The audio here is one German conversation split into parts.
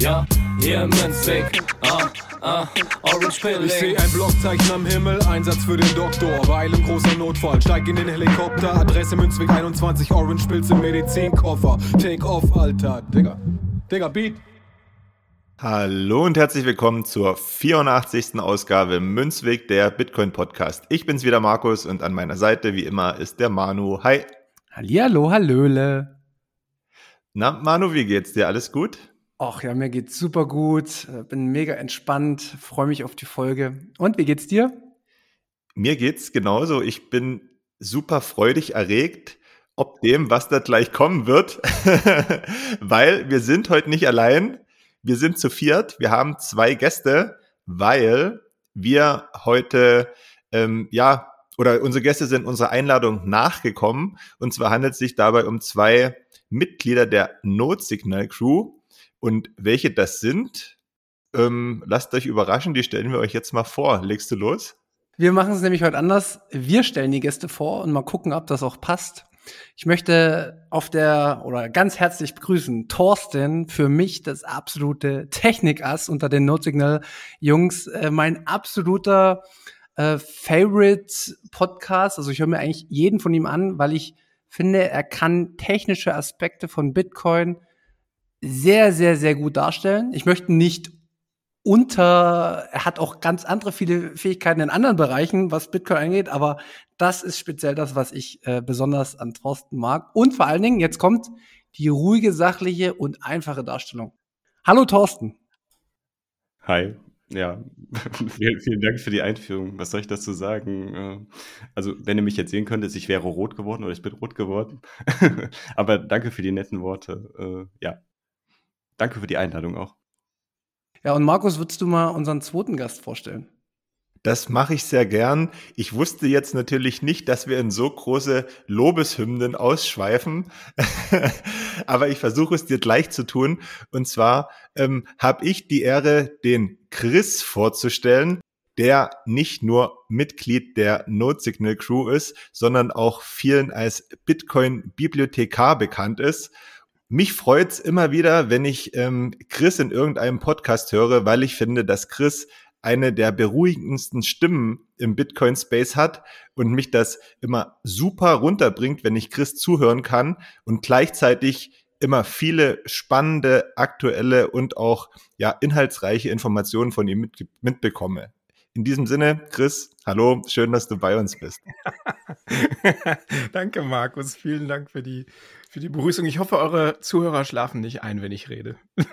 ja, hier im Münzweg, ah, ah, Orange Ich Pilling. sehe ein Blockzeichen am Himmel, Einsatz für den Doktor. Weil im großer Notfall, steig in den Helikopter. Adresse Münzweg 21, Orange Pilz im Medizinkoffer. Take off, Alter. Digga. Digga, Beat. Hallo und herzlich willkommen zur 84. Ausgabe Münzweg der Bitcoin Podcast. Ich bin's wieder Markus und an meiner Seite wie immer ist der Manu. Hi. Hallihallo, hallöle. Na, Manu, wie geht's dir? Alles gut? Ach ja, mir geht's super gut. Äh, Bin mega entspannt, freue mich auf die Folge. Und wie geht's dir? Mir geht's genauso. Ich bin super freudig erregt, ob dem, was da gleich kommen wird, weil wir sind heute nicht allein. Wir sind zu viert. Wir haben zwei Gäste, weil wir heute, ähm, ja, oder unsere Gäste sind unserer Einladung nachgekommen. Und zwar handelt es sich dabei um zwei Mitglieder der Notsignal Crew. Und welche das sind, ähm, lasst euch überraschen. Die stellen wir euch jetzt mal vor. Legst du los? Wir machen es nämlich heute anders. Wir stellen die Gäste vor und mal gucken, ob das auch passt. Ich möchte auf der oder ganz herzlich begrüßen Thorsten, für mich das absolute Technikass unter den Notsignal-Jungs, äh, mein absoluter äh, Favorite Podcast. Also ich höre mir eigentlich jeden von ihm an, weil ich finde, er kann technische Aspekte von Bitcoin sehr, sehr, sehr gut darstellen. Ich möchte nicht unter, er hat auch ganz andere viele Fähigkeiten in anderen Bereichen, was Bitcoin angeht, aber das ist speziell das, was ich äh, besonders an Thorsten mag. Und vor allen Dingen, jetzt kommt die ruhige, sachliche und einfache Darstellung. Hallo Thorsten. Hi, ja, vielen, Dank für die Einführung. Was soll ich dazu sagen? Äh, Also, wenn ihr mich jetzt sehen könntet, ich wäre rot geworden oder ich bin rot geworden. Aber danke für die netten Worte. Äh, Ja, danke für die Einladung auch. Ja, und Markus, würdest du mal unseren zweiten Gast vorstellen? Das mache ich sehr gern. Ich wusste jetzt natürlich nicht, dass wir in so große Lobeshymnen ausschweifen, aber ich versuche es dir gleich zu tun. Und zwar ähm, habe ich die Ehre, den Chris vorzustellen, der nicht nur Mitglied der Notsignal Crew ist, sondern auch vielen als Bitcoin-Bibliothekar bekannt ist. Mich freut's immer wieder, wenn ich ähm, Chris in irgendeinem Podcast höre, weil ich finde, dass Chris eine der beruhigendsten Stimmen im Bitcoin-Space hat und mich das immer super runterbringt, wenn ich Chris zuhören kann und gleichzeitig immer viele spannende, aktuelle und auch ja inhaltsreiche Informationen von ihm mit, mitbekomme. In diesem Sinne, Chris, hallo, schön, dass du bei uns bist. Danke, Markus. Vielen Dank für die, für die Begrüßung. Ich hoffe, eure Zuhörer schlafen nicht ein, wenn ich rede.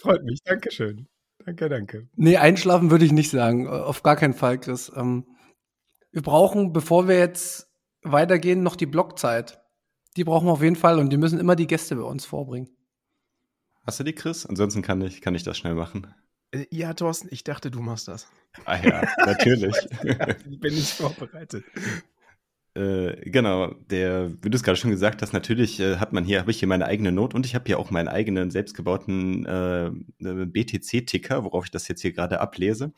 Freut mich. Dankeschön. Danke, danke. Nee, einschlafen würde ich nicht sagen. Auf gar keinen Fall, Chris. Ähm, wir brauchen, bevor wir jetzt weitergehen, noch die Blockzeit. Die brauchen wir auf jeden Fall und die müssen immer die Gäste bei uns vorbringen. Hast du die, Chris? Ansonsten kann ich, kann ich das schnell machen. Äh, Ja, Thorsten, ich dachte, du machst das. Ah ja, natürlich. ich bin nicht vorbereitet. Äh, genau, der, wie du es gerade schon gesagt hast, natürlich äh, hat man hier, habe ich hier meine eigene Note und ich habe hier auch meinen eigenen selbstgebauten äh, äh BTC-Ticker, worauf ich das jetzt hier gerade ablese.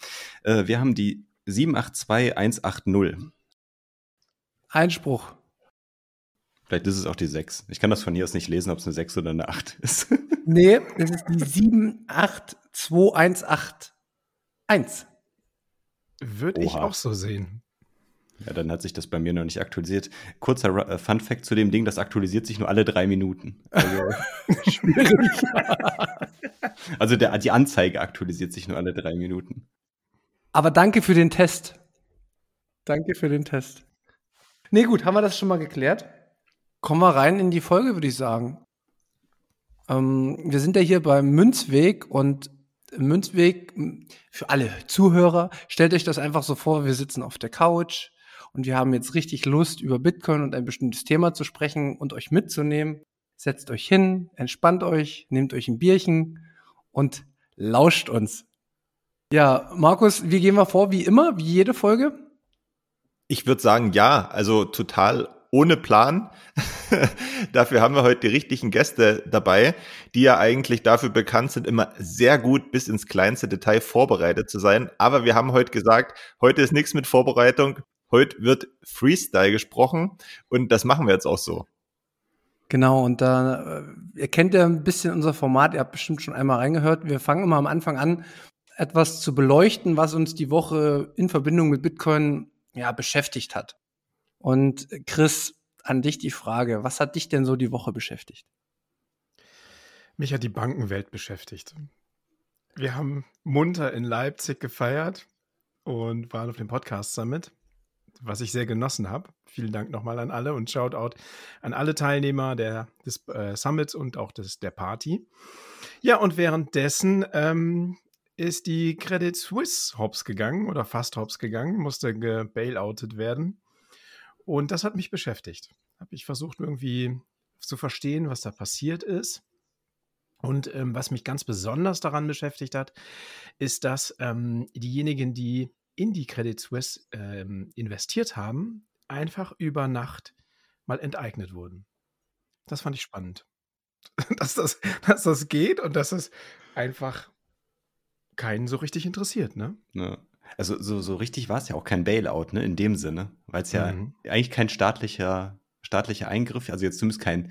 Äh, wir haben die 782180. Einspruch. Vielleicht ist es auch die 6. Ich kann das von hier aus nicht lesen, ob es eine 6 oder eine 8 ist. nee, es ist die 782181. Würde ich auch so sehen. Ja, dann hat sich das bei mir noch nicht aktualisiert. Kurzer äh, Fun Fact zu dem Ding, das aktualisiert sich nur alle drei Minuten. Also, Schwierig. also der, die Anzeige aktualisiert sich nur alle drei Minuten. Aber danke für den Test. Danke für den Test. Nee, gut, haben wir das schon mal geklärt? Kommen wir rein in die Folge, würde ich sagen. Ähm, wir sind ja hier beim Münzweg und Münzweg für alle Zuhörer, stellt euch das einfach so vor, wir sitzen auf der Couch, und wir haben jetzt richtig Lust, über Bitcoin und ein bestimmtes Thema zu sprechen und euch mitzunehmen. Setzt euch hin, entspannt euch, nehmt euch ein Bierchen und lauscht uns. Ja, Markus, wie gehen wir vor? Wie immer, wie jede Folge? Ich würde sagen, ja, also total ohne Plan. dafür haben wir heute die richtigen Gäste dabei, die ja eigentlich dafür bekannt sind, immer sehr gut bis ins kleinste Detail vorbereitet zu sein. Aber wir haben heute gesagt, heute ist nichts mit Vorbereitung. Heute wird Freestyle gesprochen und das machen wir jetzt auch so. Genau, und da, äh, ihr kennt ja ein bisschen unser Format, ihr habt bestimmt schon einmal reingehört. Wir fangen immer am Anfang an, etwas zu beleuchten, was uns die Woche in Verbindung mit Bitcoin ja, beschäftigt hat. Und Chris, an dich die Frage, was hat dich denn so die Woche beschäftigt? Mich hat die Bankenwelt beschäftigt. Wir haben munter in Leipzig gefeiert und waren auf dem Podcast Summit was ich sehr genossen habe. Vielen Dank nochmal an alle und Shoutout an alle Teilnehmer der, des äh, Summits und auch des, der Party. Ja, und währenddessen ähm, ist die Credit Suisse hops gegangen oder fast hops gegangen, musste gebailoutet werden. Und das hat mich beschäftigt. Habe ich versucht irgendwie zu verstehen, was da passiert ist. Und ähm, was mich ganz besonders daran beschäftigt hat, ist, dass ähm, diejenigen, die in die Credit Suisse ähm, investiert haben, einfach über Nacht mal enteignet wurden. Das fand ich spannend. dass, das, dass das geht und dass es einfach keinen so richtig interessiert, ne? Ja. Also so, so richtig war es ja auch kein Bailout, ne, in dem Sinne, weil es ja mhm. eigentlich kein staatlicher, staatlicher Eingriff, also jetzt zumindest kein,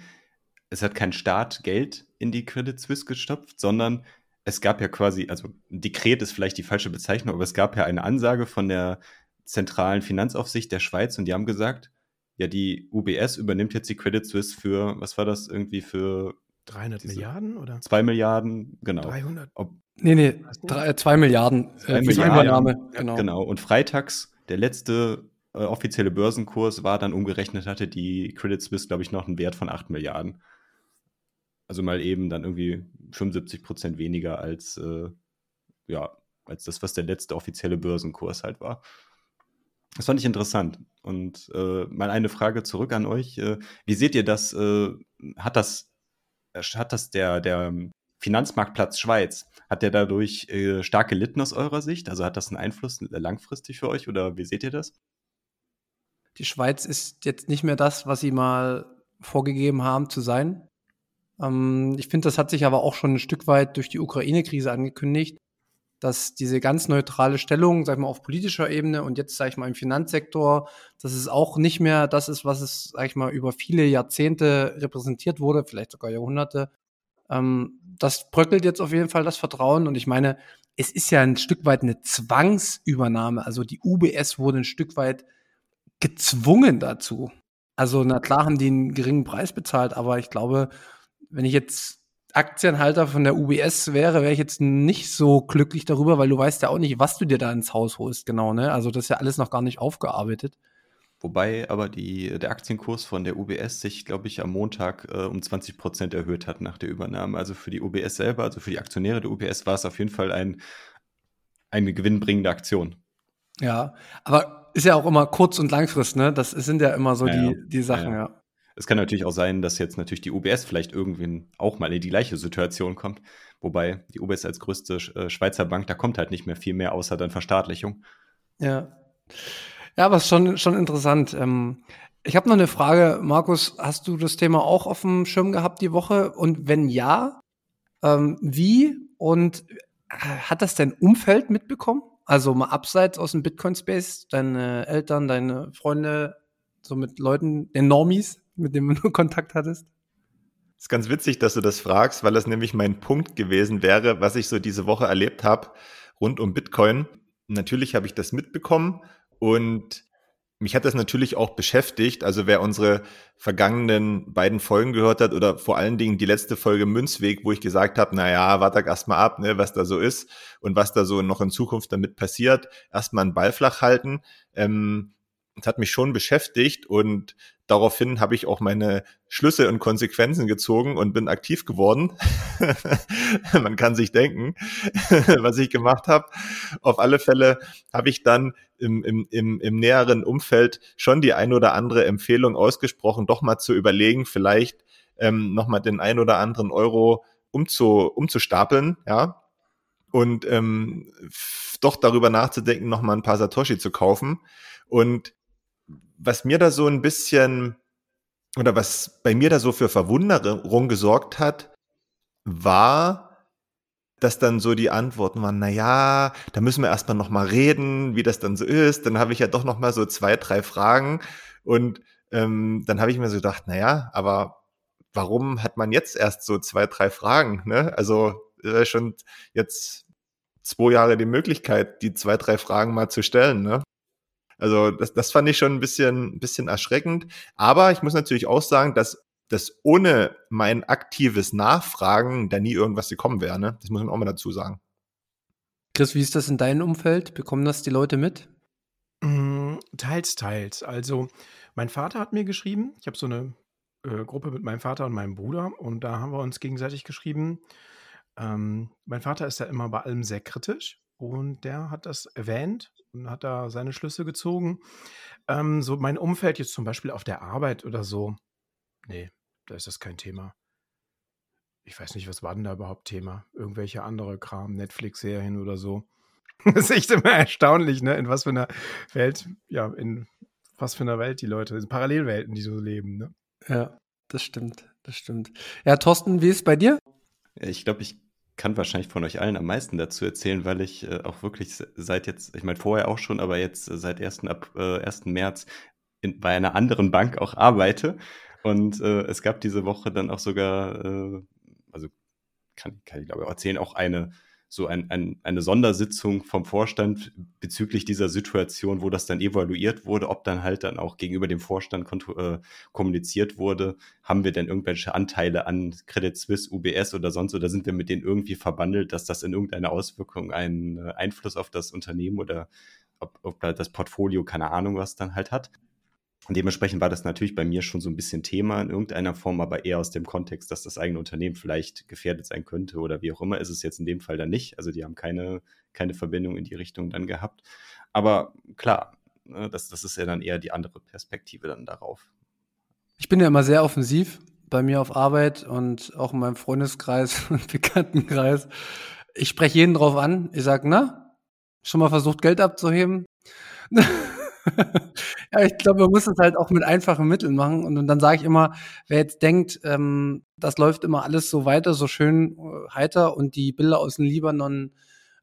es hat kein Staat Geld in die Credit Suisse gestopft, sondern es gab ja quasi, also Dekret ist vielleicht die falsche Bezeichnung, aber es gab ja eine Ansage von der zentralen Finanzaufsicht der Schweiz und die haben gesagt, ja, die UBS übernimmt jetzt die Credit Suisse für, was war das irgendwie für 300 Milliarden oder? 2 Milliarden, genau. 300? Ob, nee, nee, 2 Milliarden. Zwei äh, Milliarden, Übernahme, genau. genau. Und freitags, der letzte äh, offizielle Börsenkurs war dann umgerechnet, hatte die Credit Suisse, glaube ich, noch einen Wert von 8 Milliarden. Also mal eben dann irgendwie 75 Prozent weniger als, äh, ja, als das, was der letzte offizielle Börsenkurs halt war. Das fand ich interessant. Und äh, mal eine Frage zurück an euch. Äh, wie seht ihr das? Äh, hat das, äh, hat das der, der Finanzmarktplatz Schweiz, hat der dadurch äh, stark gelitten aus eurer Sicht? Also hat das einen Einfluss langfristig für euch oder wie seht ihr das? Die Schweiz ist jetzt nicht mehr das, was sie mal vorgegeben haben zu sein. Ähm, ich finde, das hat sich aber auch schon ein Stück weit durch die Ukraine-Krise angekündigt, dass diese ganz neutrale Stellung, sag ich mal, auf politischer Ebene und jetzt, sag ich mal, im Finanzsektor, dass es auch nicht mehr das ist, was es, sag ich mal, über viele Jahrzehnte repräsentiert wurde, vielleicht sogar Jahrhunderte. Ähm, das bröckelt jetzt auf jeden Fall das Vertrauen und ich meine, es ist ja ein Stück weit eine Zwangsübernahme. Also die UBS wurde ein Stück weit gezwungen dazu. Also, na klar haben die einen geringen Preis bezahlt, aber ich glaube, wenn ich jetzt Aktienhalter von der UBS wäre, wäre ich jetzt nicht so glücklich darüber, weil du weißt ja auch nicht, was du dir da ins Haus holst, genau, ne? Also das ist ja alles noch gar nicht aufgearbeitet. Wobei aber die, der Aktienkurs von der UBS sich, glaube ich, am Montag äh, um 20 Prozent erhöht hat nach der Übernahme. Also für die UBS selber, also für die Aktionäre der UBS, war es auf jeden Fall ein, eine gewinnbringende Aktion. Ja, aber ist ja auch immer kurz- und langfristig, ne? Das sind ja immer so ja, die, die Sachen, ja. ja. Es kann natürlich auch sein, dass jetzt natürlich die UBS vielleicht irgendwann auch mal in die gleiche Situation kommt. Wobei die UBS als größte äh, Schweizer Bank, da kommt halt nicht mehr viel mehr außer dann Verstaatlichung. Ja. Ja, ist schon, schon interessant. Ähm, Ich habe noch eine Frage, Markus. Hast du das Thema auch auf dem Schirm gehabt die Woche? Und wenn ja, ähm, wie und äh, hat das dein Umfeld mitbekommen? Also mal abseits aus dem Bitcoin-Space, deine Eltern, deine Freunde, so mit Leuten, den Normies, mit denen du Kontakt hattest? ist ganz witzig, dass du das fragst, weil das nämlich mein Punkt gewesen wäre, was ich so diese Woche erlebt habe rund um Bitcoin. Natürlich habe ich das mitbekommen und mich hat das natürlich auch beschäftigt. Also wer unsere vergangenen beiden Folgen gehört hat oder vor allen Dingen die letzte Folge Münzweg, wo ich gesagt habe, na ja, warte erstmal ab, ne, was da so ist und was da so noch in Zukunft damit passiert. Erstmal einen Ball flach halten. Ähm, das hat mich schon beschäftigt und daraufhin habe ich auch meine Schlüsse und Konsequenzen gezogen und bin aktiv geworden. Man kann sich denken, was ich gemacht habe. Auf alle Fälle habe ich dann im, im, im, im näheren Umfeld schon die ein oder andere Empfehlung ausgesprochen, doch mal zu überlegen, vielleicht ähm, nochmal den ein oder anderen Euro umzu, umzustapeln, ja, und ähm, doch darüber nachzudenken, nochmal ein paar Satoshi zu kaufen. Und was mir da so ein bisschen oder was bei mir da so für Verwunderung gesorgt hat, war, dass dann so die Antworten waren, na ja, da müssen wir erstmal noch mal reden, wie das dann so ist. Dann habe ich ja doch noch mal so zwei, drei Fragen und ähm, dann habe ich mir so gedacht, na ja, aber warum hat man jetzt erst so zwei, drei Fragen? Ne? Also äh, schon jetzt zwei Jahre die Möglichkeit, die zwei, drei Fragen mal zu stellen. Ne? Also das, das fand ich schon ein bisschen, ein bisschen erschreckend. Aber ich muss natürlich auch sagen, dass dass ohne mein aktives Nachfragen da nie irgendwas gekommen wäre. Ne? Das muss man auch mal dazu sagen. Chris, wie ist das in deinem Umfeld? Bekommen das die Leute mit? Mm, teils, teils. Also, mein Vater hat mir geschrieben. Ich habe so eine äh, Gruppe mit meinem Vater und meinem Bruder und da haben wir uns gegenseitig geschrieben. Ähm, mein Vater ist ja immer bei allem sehr kritisch und der hat das erwähnt und hat da seine Schlüsse gezogen. Ähm, so mein Umfeld jetzt zum Beispiel auf der Arbeit oder so, nee, da ist das kein Thema. Ich weiß nicht, was war denn da überhaupt Thema? Irgendwelche andere Kram, Netflix-Serien oder so. Das ist echt immer erstaunlich, ne? In was für einer Welt, ja, in was für einer Welt die Leute, in Parallelwelten, die so leben, ne? Ja, das stimmt, das stimmt. Ja, Thorsten, wie ist es bei dir? Ich glaube, ich kann wahrscheinlich von euch allen am meisten dazu erzählen, weil ich äh, auch wirklich seit jetzt, ich meine vorher auch schon, aber jetzt äh, seit 1. ab äh, 1. März in, bei einer anderen Bank auch arbeite. Und äh, es gab diese Woche dann auch sogar, äh, also kann, kann ich glaube ich auch erzählen, auch eine so ein, ein, eine Sondersitzung vom Vorstand bezüglich dieser Situation, wo das dann evaluiert wurde, ob dann halt dann auch gegenüber dem Vorstand äh, kommuniziert wurde, haben wir denn irgendwelche Anteile an Credit Suisse, UBS oder sonst, oder sind wir mit denen irgendwie verbandelt, dass das in irgendeiner Auswirkung einen äh, Einfluss auf das Unternehmen oder ob, ob das Portfolio, keine Ahnung, was dann halt hat. Und dementsprechend war das natürlich bei mir schon so ein bisschen Thema in irgendeiner Form, aber eher aus dem Kontext, dass das eigene Unternehmen vielleicht gefährdet sein könnte oder wie auch immer, ist es jetzt in dem Fall dann nicht. Also die haben keine, keine Verbindung in die Richtung dann gehabt. Aber klar, ne, das, das ist ja dann eher die andere Perspektive dann darauf. Ich bin ja immer sehr offensiv bei mir auf Arbeit und auch in meinem Freundeskreis und Bekanntenkreis. Ich spreche jeden drauf an. Ich sage, na, schon mal versucht, Geld abzuheben? ja, ich glaube, man muss es halt auch mit einfachen Mitteln machen. Und, dann sage ich immer, wer jetzt denkt, ähm, das läuft immer alles so weiter, so schön äh, heiter und die Bilder aus dem Libanon,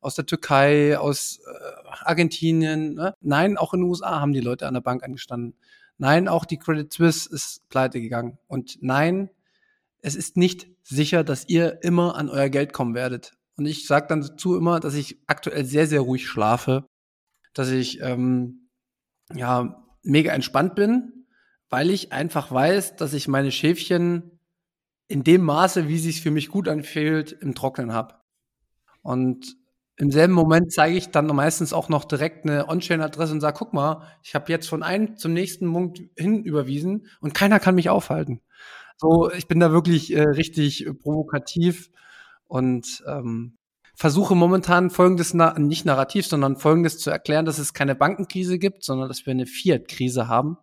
aus der Türkei, aus äh, Argentinien, ne? nein, auch in den USA haben die Leute an der Bank angestanden. Nein, auch die Credit Suisse ist pleite gegangen. Und nein, es ist nicht sicher, dass ihr immer an euer Geld kommen werdet. Und ich sage dann dazu immer, dass ich aktuell sehr, sehr ruhig schlafe, dass ich ähm, ja, mega entspannt bin, weil ich einfach weiß, dass ich meine Schäfchen in dem Maße, wie sich für mich gut anfühlt, im Trocknen habe. Und im selben Moment zeige ich dann meistens auch noch direkt eine On-Chain-Adresse und sage, guck mal, ich habe jetzt von einem zum nächsten Punkt hin überwiesen und keiner kann mich aufhalten. So, ich bin da wirklich äh, richtig äh, provokativ und ähm, versuche momentan folgendes, nicht narrativ, sondern folgendes zu erklären, dass es keine Bankenkrise gibt, sondern dass wir eine Fiat-Krise haben,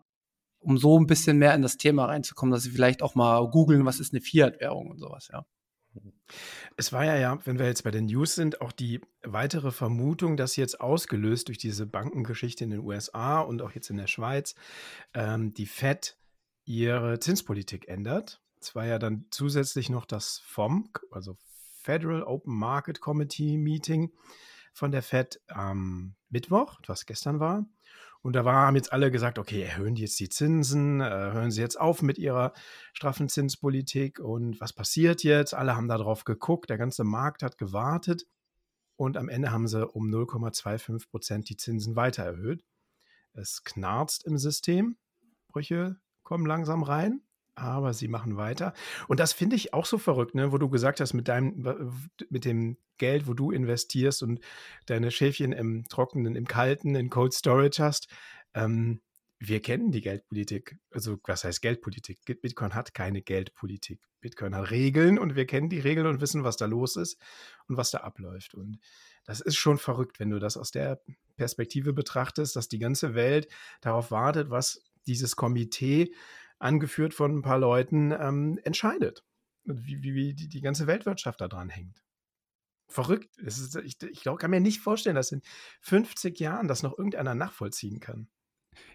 um so ein bisschen mehr in das Thema reinzukommen, dass sie vielleicht auch mal googeln, was ist eine Fiat-Währung und sowas, ja. Es war ja, ja, wenn wir jetzt bei den News sind, auch die weitere Vermutung, dass jetzt ausgelöst durch diese Bankengeschichte in den USA und auch jetzt in der Schweiz ähm, die Fed ihre Zinspolitik ändert. Es war ja dann zusätzlich noch das FOMC, also Federal Open Market Committee Meeting von der Fed am Mittwoch, was gestern war. Und da war, haben jetzt alle gesagt, okay, erhöhen die jetzt die Zinsen, äh, hören sie jetzt auf mit ihrer straffen Zinspolitik und was passiert jetzt? Alle haben darauf geguckt, der ganze Markt hat gewartet und am Ende haben sie um 0,25 Prozent die Zinsen weiter erhöht. Es knarzt im System, Brüche kommen langsam rein aber sie machen weiter. Und das finde ich auch so verrückt, ne? wo du gesagt hast, mit deinem, mit dem Geld, wo du investierst und deine Schäfchen im Trockenen, im Kalten, in Cold Storage hast. Ähm, wir kennen die Geldpolitik. Also, was heißt Geldpolitik? Bitcoin hat keine Geldpolitik. Bitcoin hat Regeln und wir kennen die Regeln und wissen, was da los ist und was da abläuft. Und das ist schon verrückt, wenn du das aus der Perspektive betrachtest, dass die ganze Welt darauf wartet, was dieses Komitee angeführt von ein paar Leuten, ähm, entscheidet. Und wie, wie, wie die, die, ganze Weltwirtschaft da dran hängt. Verrückt. Ist, ich, ich glaub, kann mir nicht vorstellen, dass in 50 Jahren das noch irgendeiner nachvollziehen kann.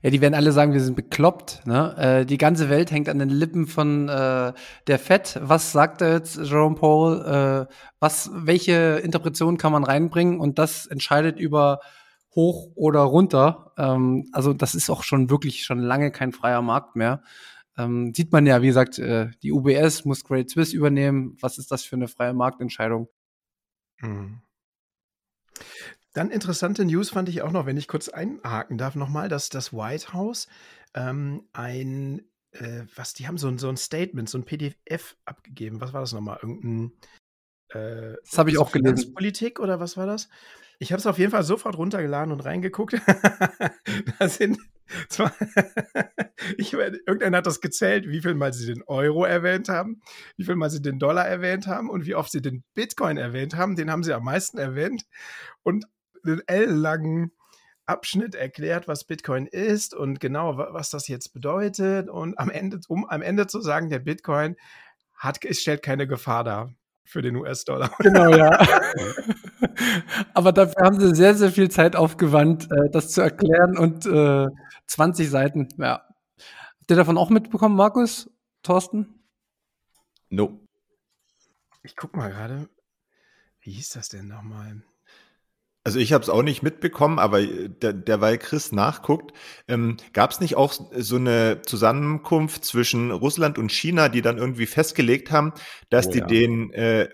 Ja, die werden alle sagen, wir sind bekloppt. Ne? Äh, die ganze Welt hängt an den Lippen von äh, der Fed. Was sagt jetzt Jerome Paul? Äh, was, welche Interpretation kann man reinbringen? Und das entscheidet über hoch oder runter. Ähm, also das ist auch schon wirklich schon lange kein freier Markt mehr ähm, sieht man ja, wie gesagt, äh, die UBS muss Great Swiss übernehmen. Was ist das für eine freie Marktentscheidung? Mhm. Dann interessante News fand ich auch noch, wenn ich kurz einhaken darf, nochmal, dass das White House ähm, ein, äh, was, die haben so, so ein Statement, so ein PDF abgegeben. Was war das nochmal? Irgendein äh, das habe ich auch gelesen. Politik oder was war das? Ich habe es auf jeden Fall sofort runtergeladen und reingeguckt. da sind zwar, ich, irgendeiner hat das gezählt, wie viel mal sie den Euro erwähnt haben, wie viel mal sie den Dollar erwähnt haben und wie oft sie den Bitcoin erwähnt haben. Den haben sie am meisten erwähnt und den L-langen Abschnitt erklärt, was Bitcoin ist und genau, was das jetzt bedeutet. Und am Ende, um am Ende zu sagen, der Bitcoin hat, es stellt keine Gefahr dar für den US-Dollar. Genau, ja. Aber dafür haben sie sehr, sehr viel Zeit aufgewandt, äh, das zu erklären und äh, 20 Seiten, ja. Habt ihr davon auch mitbekommen, Markus? Thorsten? No. Ich guck mal gerade. Wie hieß das denn nochmal? Also ich habe es auch nicht mitbekommen, aber äh, der, derweil Chris nachguckt, ähm, gab es nicht auch so eine Zusammenkunft zwischen Russland und China, die dann irgendwie festgelegt haben, dass oh, die ja. den äh,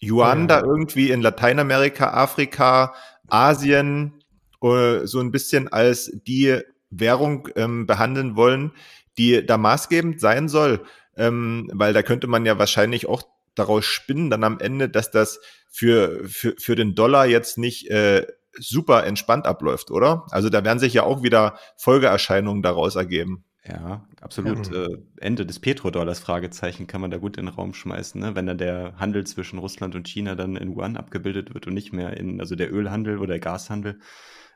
Yuan oh, ja. da irgendwie in Lateinamerika, Afrika, Asien äh, so ein bisschen als die Währung ähm, behandeln wollen, die da maßgebend sein soll, ähm, weil da könnte man ja wahrscheinlich auch daraus spinnen dann am Ende, dass das für, für, für den Dollar jetzt nicht äh, super entspannt abläuft, oder? Also da werden sich ja auch wieder Folgeerscheinungen daraus ergeben. Ja, absolut. Ja. Äh, Ende des Petrodollars, Fragezeichen, kann man da gut in den Raum schmeißen, ne? wenn dann der Handel zwischen Russland und China dann in Yuan abgebildet wird und nicht mehr in, also der Ölhandel oder der Gashandel,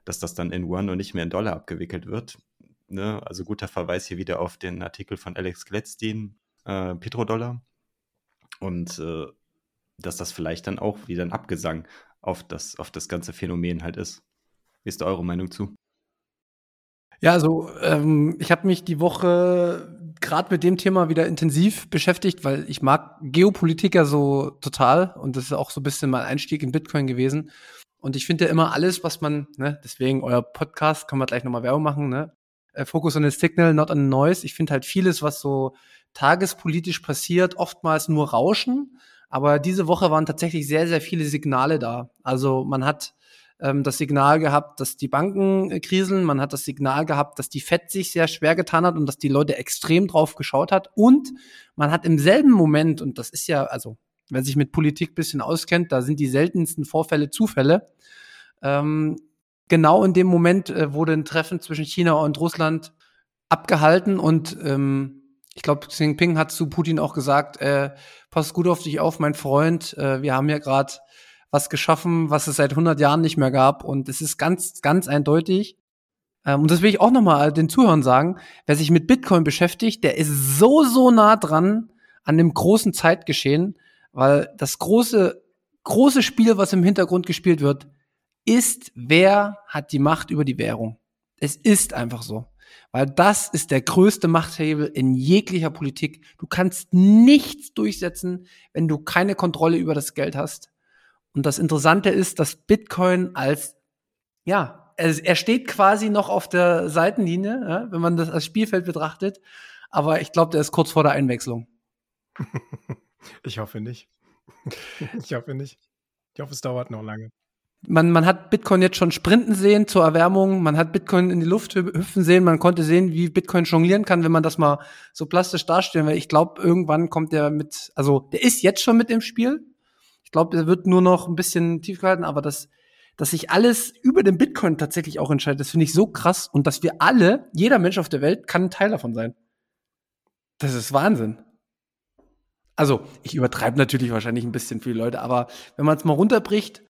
dass das dann in Yuan und nicht mehr in Dollar abgewickelt wird. Ne? Also guter Verweis hier wieder auf den Artikel von Alex Gladstein, äh, Petrodollar. Und äh, dass das vielleicht dann auch wieder ein Abgesang auf das, auf das ganze Phänomen halt ist. Wie ist da eure Meinung zu? Ja, also ähm, ich habe mich die Woche gerade mit dem Thema wieder intensiv beschäftigt, weil ich mag Geopolitik ja so total und das ist auch so ein bisschen mein Einstieg in Bitcoin gewesen. Und ich finde ja immer alles, was man, ne, deswegen euer Podcast, kann man gleich nochmal Werbung machen, ne? Äh, Focus on the Signal, not on the Noise. Ich finde halt vieles, was so tagespolitisch passiert, oftmals nur Rauschen. Aber diese Woche waren tatsächlich sehr, sehr viele Signale da. Also man hat ähm, das Signal gehabt, dass die Banken äh, kriseln. Man hat das Signal gehabt, dass die FED sich sehr schwer getan hat und dass die Leute extrem drauf geschaut hat. Und man hat im selben Moment, und das ist ja, also wer sich mit Politik bisschen auskennt, da sind die seltensten Vorfälle Zufälle. Ähm, genau in dem Moment äh, wurde ein Treffen zwischen China und Russland abgehalten und ähm, ich glaube, Xi Jinping hat zu Putin auch gesagt, äh, pass gut auf dich auf, mein Freund, äh, wir haben ja gerade was geschaffen, was es seit 100 Jahren nicht mehr gab und es ist ganz, ganz eindeutig. Ähm, und das will ich auch nochmal den Zuhörern sagen, wer sich mit Bitcoin beschäftigt, der ist so, so nah dran an dem großen Zeitgeschehen. Weil das große, große Spiel, was im Hintergrund gespielt wird, ist, wer hat die Macht über die Währung. Es ist einfach so. Weil das ist der größte Machthebel in jeglicher Politik. Du kannst nichts durchsetzen, wenn du keine Kontrolle über das Geld hast. Und das Interessante ist, dass Bitcoin als, ja, er steht quasi noch auf der Seitenlinie, ja, wenn man das als Spielfeld betrachtet. Aber ich glaube, der ist kurz vor der Einwechslung. ich hoffe nicht. Ich hoffe nicht. Ich hoffe, es dauert noch lange man, man hat Bitcoin jetzt schon sprinten sehen zur Erwärmung, man hat Bitcoin in die Luft hüpfen sehen, man konnte sehen, wie Bitcoin jonglieren kann, wenn man das mal so plastisch darstellen, weil ich glaube, irgendwann kommt der mit, also der ist jetzt schon mit im Spiel. Ich glaube, der wird nur noch ein bisschen tief gehalten, aber das, dass sich alles über den Bitcoin tatsächlich auch entscheidet, das finde ich so krass und dass wir alle, jeder Mensch auf der Welt kann ein Teil davon sein. Das ist Wahnsinn. Also, ich übertreibe natürlich wahrscheinlich ein bisschen viele Leute, aber wenn man es mal runterbricht,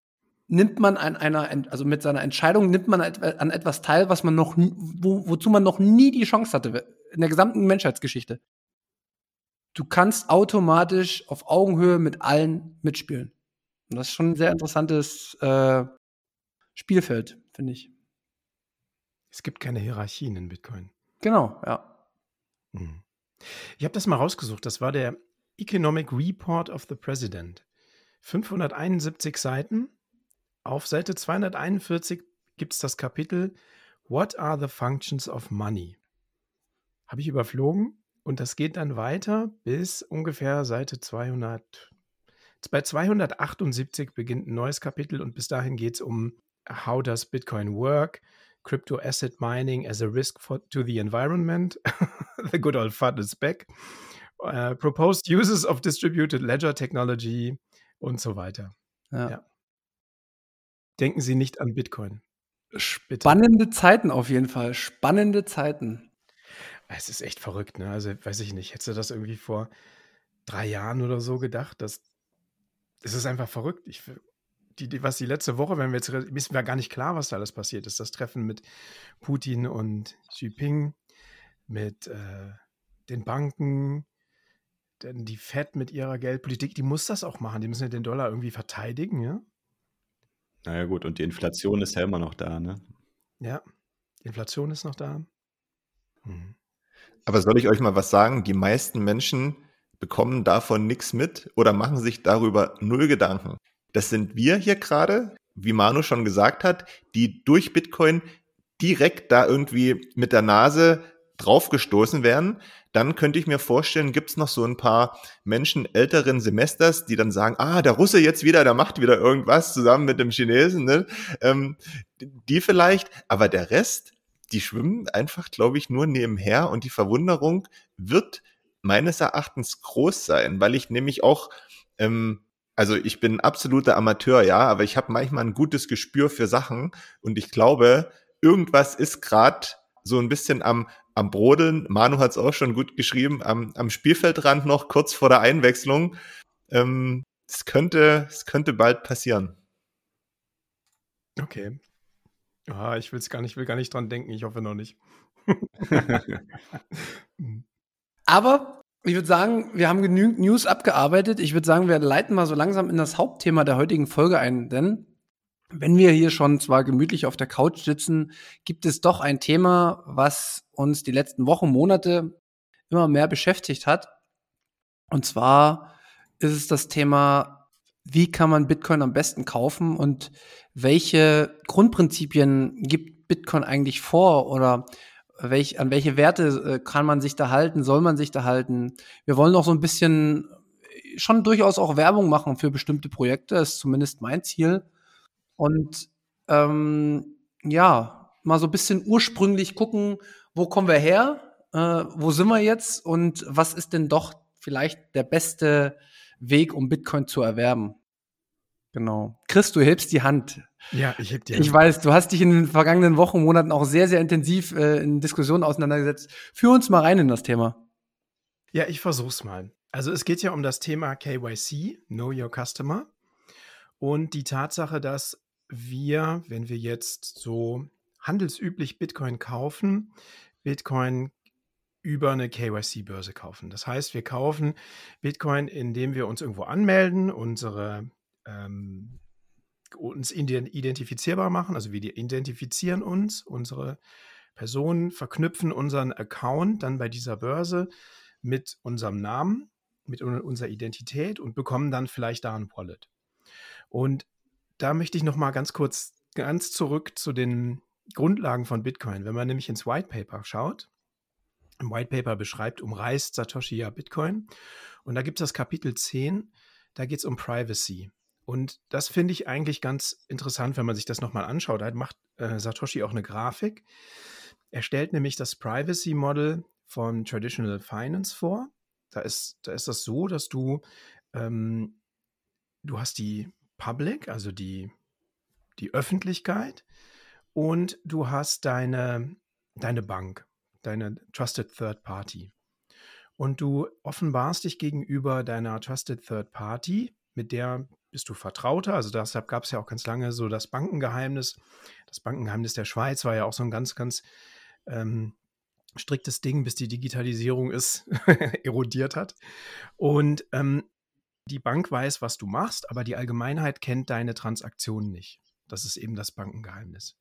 nimmt man an einer, also mit seiner Entscheidung nimmt man an etwas teil, was man noch, wo, wozu man noch nie die Chance hatte in der gesamten Menschheitsgeschichte. Du kannst automatisch auf Augenhöhe mit allen mitspielen. Und das ist schon ein sehr interessantes äh, Spielfeld, finde ich. Es gibt keine Hierarchien in Bitcoin. Genau, ja. Hm. Ich habe das mal rausgesucht. Das war der Economic Report of the President. 571 Seiten auf Seite 241 gibt es das Kapitel What are the functions of money? Habe ich überflogen und das geht dann weiter bis ungefähr Seite 200. Bei 278 beginnt ein neues Kapitel und bis dahin geht es um How does Bitcoin work? Crypto Asset Mining as a Risk for, to the Environment. the good old fun is back. Uh, proposed Uses of Distributed Ledger Technology und so weiter. Ja. ja. Denken Sie nicht an Bitcoin. Spannende Bitte. Zeiten auf jeden Fall. Spannende Zeiten. Es ist echt verrückt, ne? Also, weiß ich nicht. Hättest du das irgendwie vor drei Jahren oder so gedacht? Das, es ist einfach verrückt. Ich, die, die, was die letzte Woche, wenn wir jetzt, ist mir gar nicht klar, was da alles passiert ist. Das Treffen mit Putin und Xi Jinping, mit äh, den Banken, denn die Fed mit ihrer Geldpolitik, die muss das auch machen. Die müssen ja den Dollar irgendwie verteidigen, ja? Naja gut, und die Inflation ist ja immer noch da, ne? Ja, die Inflation ist noch da. Mhm. Aber soll ich euch mal was sagen? Die meisten Menschen bekommen davon nichts mit oder machen sich darüber null Gedanken. Das sind wir hier gerade, wie Manu schon gesagt hat, die durch Bitcoin direkt da irgendwie mit der Nase draufgestoßen werden, dann könnte ich mir vorstellen, gibt es noch so ein paar Menschen älteren Semesters, die dann sagen, ah, der Russe jetzt wieder, der macht wieder irgendwas zusammen mit dem Chinesen, ne? ähm, die vielleicht, aber der Rest, die schwimmen einfach, glaube ich, nur nebenher und die Verwunderung wird meines Erachtens groß sein, weil ich nämlich auch ähm, also ich bin absoluter Amateur, ja, aber ich habe manchmal ein gutes Gespür für Sachen und ich glaube, irgendwas ist gerade so ein bisschen am, am Brodeln. Manu hat es auch schon gut geschrieben, am, am Spielfeldrand noch kurz vor der Einwechslung. Ähm, es, könnte, es könnte bald passieren. Okay. Ja, ich will's gar nicht, will gar nicht dran denken. Ich hoffe noch nicht. Aber ich würde sagen, wir haben genügend News abgearbeitet. Ich würde sagen, wir leiten mal so langsam in das Hauptthema der heutigen Folge ein, denn wenn wir hier schon zwar gemütlich auf der Couch sitzen, gibt es doch ein Thema, was uns die letzten Wochen, Monate immer mehr beschäftigt hat. Und zwar ist es das Thema, wie kann man Bitcoin am besten kaufen und welche Grundprinzipien gibt Bitcoin eigentlich vor oder welch, an welche Werte äh, kann man sich da halten, soll man sich da halten? Wir wollen auch so ein bisschen schon durchaus auch Werbung machen für bestimmte Projekte, das ist zumindest mein Ziel. Und ähm, ja, mal so ein bisschen ursprünglich gucken, wo kommen wir her, äh, wo sind wir jetzt und was ist denn doch vielleicht der beste Weg, um Bitcoin zu erwerben. Genau. Chris, du hebst die Hand. Ja, ich heb die Hand. Ich weiß, du hast dich in den vergangenen Wochen, Monaten auch sehr, sehr intensiv äh, in Diskussionen auseinandergesetzt. Führ uns mal rein in das Thema. Ja, ich versuch's mal. Also es geht ja um das Thema KYC, Know Your Customer. Und die Tatsache, dass wir, wenn wir jetzt so handelsüblich Bitcoin kaufen, Bitcoin über eine KYC-Börse kaufen. Das heißt, wir kaufen Bitcoin, indem wir uns irgendwo anmelden, unsere ähm, uns identifizierbar machen, also wir identifizieren uns, unsere Personen verknüpfen unseren Account dann bei dieser Börse mit unserem Namen, mit unserer Identität und bekommen dann vielleicht da ein Wallet. Und da möchte ich noch mal ganz kurz ganz zurück zu den Grundlagen von Bitcoin. Wenn man nämlich ins White Paper schaut, im White Paper beschreibt, umreißt Satoshi ja Bitcoin. Und da gibt es das Kapitel 10, da geht es um Privacy. Und das finde ich eigentlich ganz interessant, wenn man sich das nochmal anschaut. Da macht äh, Satoshi auch eine Grafik. Er stellt nämlich das Privacy Model von Traditional Finance vor. Da ist, da ist das so, dass du, ähm, du hast die Public, also die, die Öffentlichkeit, und du hast deine, deine Bank, deine Trusted Third Party. Und du offenbarst dich gegenüber deiner Trusted Third Party, mit der bist du vertrauter. Also deshalb gab es ja auch ganz lange so das Bankengeheimnis. Das Bankengeheimnis der Schweiz war ja auch so ein ganz, ganz ähm, striktes Ding, bis die Digitalisierung es erodiert hat. Und ähm, die Bank weiß, was du machst, aber die Allgemeinheit kennt deine Transaktionen nicht. Das ist eben das Bankengeheimnis.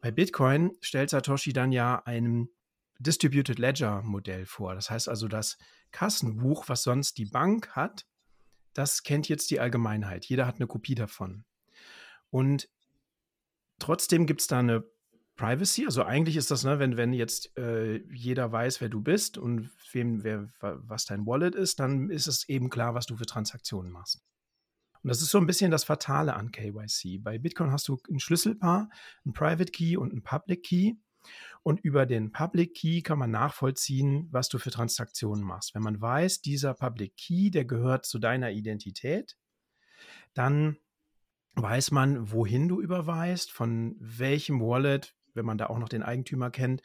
Bei Bitcoin stellt Satoshi dann ja ein Distributed Ledger Modell vor. Das heißt also, das Kassenbuch, was sonst die Bank hat, das kennt jetzt die Allgemeinheit. Jeder hat eine Kopie davon. Und trotzdem gibt es da eine Privacy. Also eigentlich ist das, ne, wenn, wenn jetzt äh, jeder weiß, wer du bist und wem, wer, was dein Wallet ist, dann ist es eben klar, was du für Transaktionen machst. Und das ist so ein bisschen das Fatale an KYC. Bei Bitcoin hast du ein Schlüsselpaar, ein Private Key und ein Public Key. Und über den Public Key kann man nachvollziehen, was du für Transaktionen machst. Wenn man weiß, dieser Public Key, der gehört zu deiner Identität, dann weiß man, wohin du überweist, von welchem Wallet, wenn man da auch noch den Eigentümer kennt,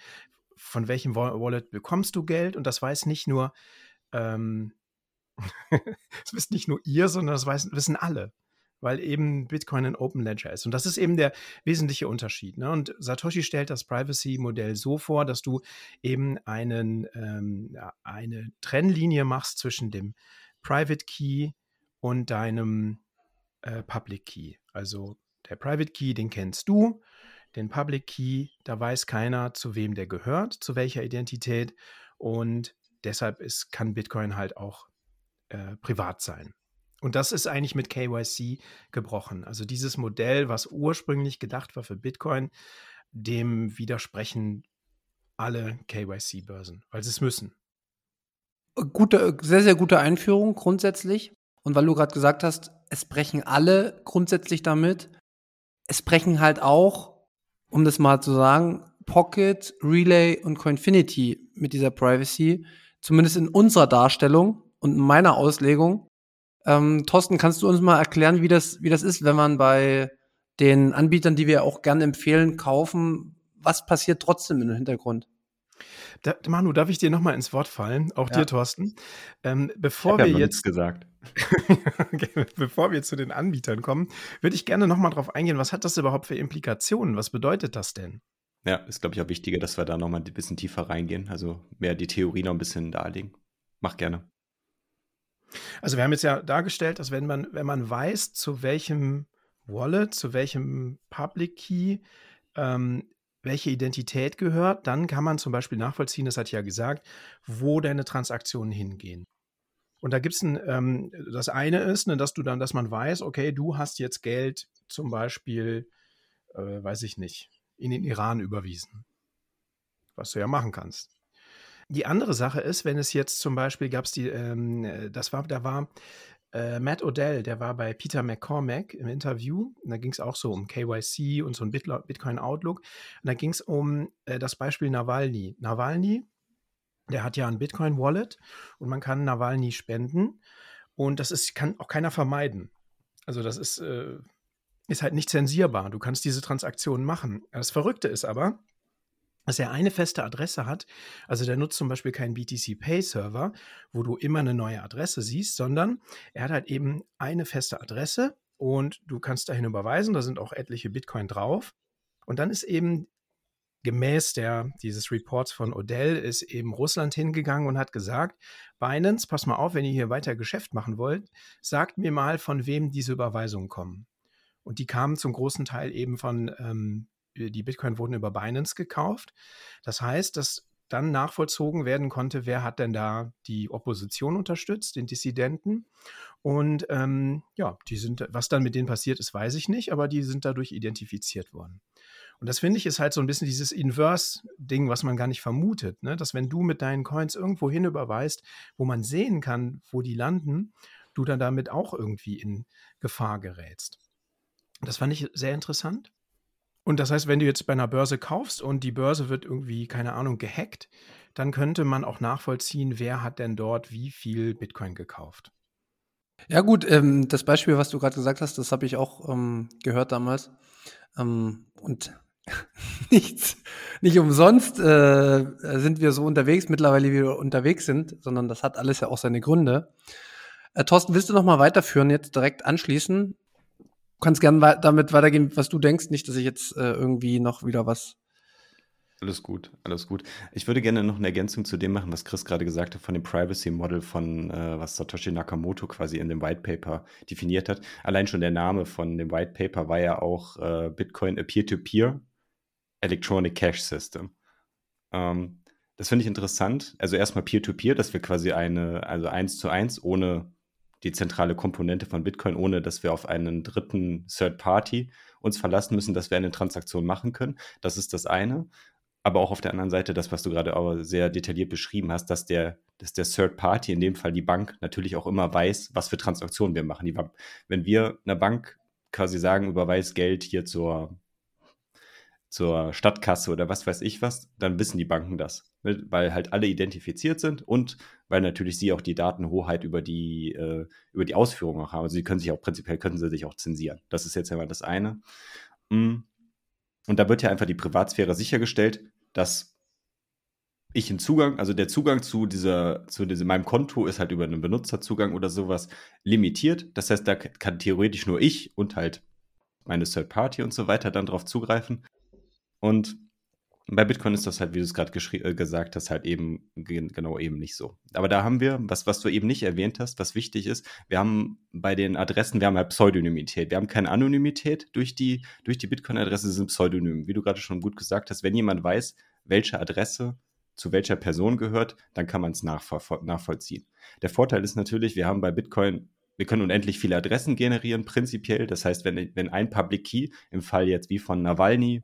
von welchem Wallet bekommst du Geld. Und das weiß nicht nur, ähm, das wisst nicht nur ihr, sondern das weiß, wissen alle weil eben Bitcoin ein Open Ledger ist. Und das ist eben der wesentliche Unterschied. Ne? Und Satoshi stellt das Privacy-Modell so vor, dass du eben einen, ähm, eine Trennlinie machst zwischen dem Private Key und deinem äh, Public Key. Also der Private Key, den kennst du. Den Public Key, da weiß keiner, zu wem der gehört, zu welcher Identität. Und deshalb ist, kann Bitcoin halt auch äh, privat sein. Und das ist eigentlich mit KYC gebrochen. Also dieses Modell, was ursprünglich gedacht war für Bitcoin, dem widersprechen alle KYC-Börsen, weil sie es müssen. Gute, sehr, sehr gute Einführung grundsätzlich. Und weil du gerade gesagt hast, es brechen alle grundsätzlich damit. Es brechen halt auch, um das mal zu sagen, Pocket, Relay und Coinfinity mit dieser Privacy, zumindest in unserer Darstellung und meiner Auslegung, ähm, Thorsten, kannst du uns mal erklären, wie das, wie das ist, wenn man bei den Anbietern, die wir auch gerne empfehlen, kaufen? Was passiert trotzdem im Hintergrund? Da, Manu, darf ich dir nochmal ins Wort fallen? Auch ja. dir, Thorsten. Ähm, bevor wir jetzt gesagt. bevor wir zu den Anbietern kommen, würde ich gerne nochmal drauf eingehen. Was hat das überhaupt für Implikationen? Was bedeutet das denn? Ja, ist, glaube ich, auch wichtiger, dass wir da nochmal ein bisschen tiefer reingehen. Also mehr die Theorie noch ein bisschen darlegen. Mach gerne. Also wir haben jetzt ja dargestellt, dass wenn man, wenn man weiß, zu welchem Wallet, zu welchem Public Key ähm, welche Identität gehört, dann kann man zum Beispiel nachvollziehen, das hat ja gesagt, wo deine Transaktionen hingehen. Und da gibt es ein, ähm, das eine ist, ne, dass du dann, dass man weiß, okay, du hast jetzt Geld zum Beispiel, äh, weiß ich nicht, in den Iran überwiesen. Was du ja machen kannst. Die andere Sache ist, wenn es jetzt zum Beispiel gab es die, ähm, äh, das war, da war äh, Matt Odell, der war bei Peter McCormack im Interview. Und da ging es auch so um KYC und so ein Bitcoin Outlook. Und da ging es um äh, das Beispiel Nawalny. Nawalny, der hat ja ein Bitcoin Wallet und man kann Nawalny spenden. Und das ist, kann auch keiner vermeiden. Also das ist, äh, ist halt nicht zensierbar. Du kannst diese Transaktionen machen. Das Verrückte ist aber, dass er eine feste Adresse hat. Also der nutzt zum Beispiel keinen BTC Pay Server, wo du immer eine neue Adresse siehst, sondern er hat halt eben eine feste Adresse und du kannst dahin überweisen. Da sind auch etliche Bitcoin drauf. Und dann ist eben gemäß der, dieses Reports von Odell ist eben Russland hingegangen und hat gesagt, Binance, pass mal auf, wenn ihr hier weiter Geschäft machen wollt, sagt mir mal, von wem diese Überweisungen kommen. Und die kamen zum großen Teil eben von, ähm, die Bitcoin wurden über Binance gekauft. Das heißt, dass dann nachvollzogen werden konnte, wer hat denn da die Opposition unterstützt, den Dissidenten. Und ähm, ja, die sind, was dann mit denen passiert ist, weiß ich nicht, aber die sind dadurch identifiziert worden. Und das finde ich ist halt so ein bisschen dieses Inverse-Ding, was man gar nicht vermutet, ne? dass wenn du mit deinen Coins irgendwo hin überweist, wo man sehen kann, wo die landen, du dann damit auch irgendwie in Gefahr gerätst. Das fand ich sehr interessant. Und das heißt, wenn du jetzt bei einer Börse kaufst und die Börse wird irgendwie, keine Ahnung, gehackt, dann könnte man auch nachvollziehen, wer hat denn dort wie viel Bitcoin gekauft. Ja gut, ähm, das Beispiel, was du gerade gesagt hast, das habe ich auch ähm, gehört damals. Ähm, und nichts, nicht umsonst äh, sind wir so unterwegs, mittlerweile wie wir unterwegs sind, sondern das hat alles ja auch seine Gründe. Äh, Thorsten, willst du noch mal weiterführen, jetzt direkt anschließen? kannst gerne damit weitergehen, was du denkst, nicht, dass ich jetzt äh, irgendwie noch wieder was. Alles gut, alles gut. Ich würde gerne noch eine Ergänzung zu dem machen, was Chris gerade gesagt hat, von dem Privacy Model von, äh, was Satoshi Nakamoto quasi in dem White Paper definiert hat. Allein schon der Name von dem White Paper war ja auch äh, Bitcoin a Peer-to-Peer Electronic Cash System. Ähm, das finde ich interessant. Also erstmal Peer-to-Peer, dass wir quasi eine, also eins zu eins ohne die zentrale Komponente von Bitcoin, ohne dass wir auf einen dritten Third Party uns verlassen müssen, dass wir eine Transaktion machen können. Das ist das eine. Aber auch auf der anderen Seite, das, was du gerade auch sehr detailliert beschrieben hast, dass der, dass der Third Party, in dem Fall die Bank, natürlich auch immer weiß, was für Transaktionen wir machen. Die, wenn wir einer Bank quasi sagen, überweist Geld hier zur zur Stadtkasse oder was weiß ich was, dann wissen die Banken das, ne? weil halt alle identifiziert sind und weil natürlich sie auch die Datenhoheit über die, äh, über die Ausführung auch haben. Also sie können sich auch prinzipiell, können sie sich auch zensieren. Das ist jetzt ja mal das eine. Mm. Und da wird ja einfach die Privatsphäre sichergestellt, dass ich einen Zugang, also der Zugang zu dieser, zu diesem, meinem Konto ist halt über einen Benutzerzugang oder sowas limitiert. Das heißt, da kann theoretisch nur ich und halt meine Third Party und so weiter dann drauf zugreifen. Und bei Bitcoin ist das halt, wie du es gerade äh, gesagt hast, halt eben genau eben nicht so. Aber da haben wir, was, was du eben nicht erwähnt hast, was wichtig ist, wir haben bei den Adressen, wir haben halt Pseudonymität. Wir haben keine Anonymität durch die, durch die Bitcoin-Adresse, sind Pseudonym. Wie du gerade schon gut gesagt hast, wenn jemand weiß, welche Adresse zu welcher Person gehört, dann kann man es nachvollziehen. Der Vorteil ist natürlich, wir haben bei Bitcoin wir können unendlich viele Adressen generieren, prinzipiell. Das heißt, wenn, wenn ein Public Key, im Fall jetzt wie von Nawalny,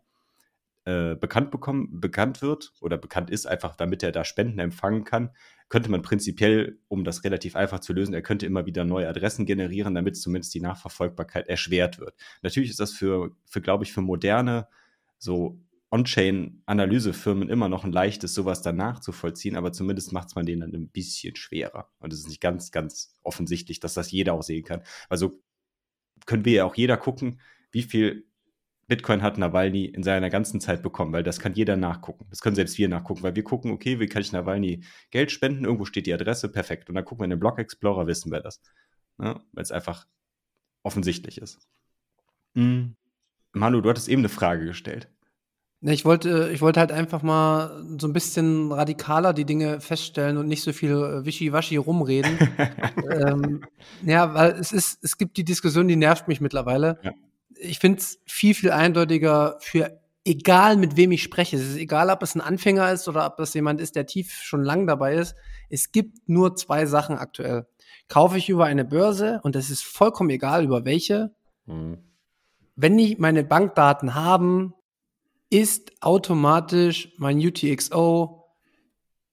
äh, bekannt bekommen, bekannt wird oder bekannt ist, einfach damit er da Spenden empfangen kann, könnte man prinzipiell, um das relativ einfach zu lösen, er könnte immer wieder neue Adressen generieren, damit zumindest die Nachverfolgbarkeit erschwert wird. Natürlich ist das für, für glaube ich, für moderne so On-Chain-Analysefirmen immer noch ein leichtes, sowas dann nachzuvollziehen, aber zumindest macht es man denen dann ein bisschen schwerer. Und es ist nicht ganz, ganz offensichtlich, dass das jeder auch sehen kann. Also können wir ja auch jeder gucken, wie viel Bitcoin hat Nawalny in seiner ganzen Zeit bekommen, weil das kann jeder nachgucken. Das können selbst wir nachgucken, weil wir gucken, okay, wie kann ich Nawalny Geld spenden? Irgendwo steht die Adresse, perfekt. Und dann gucken wir in den Block Explorer, wissen wir das. Ne? Weil es einfach offensichtlich ist. Mhm. Manu, du hattest eben eine Frage gestellt. Ich wollte, ich wollte halt einfach mal so ein bisschen radikaler die Dinge feststellen und nicht so viel äh, Wischiwaschi rumreden. ähm, ja, weil es ist, es gibt die Diskussion, die nervt mich mittlerweile. Ja ich finde es viel, viel eindeutiger für egal mit wem ich spreche. Es ist egal, ob es ein Anfänger ist oder ob es jemand ist, der tief schon lang dabei ist. Es gibt nur zwei Sachen aktuell. Kaufe ich über eine Börse und es ist vollkommen egal, über welche. Mhm. Wenn die meine Bankdaten haben, ist automatisch mein UTXO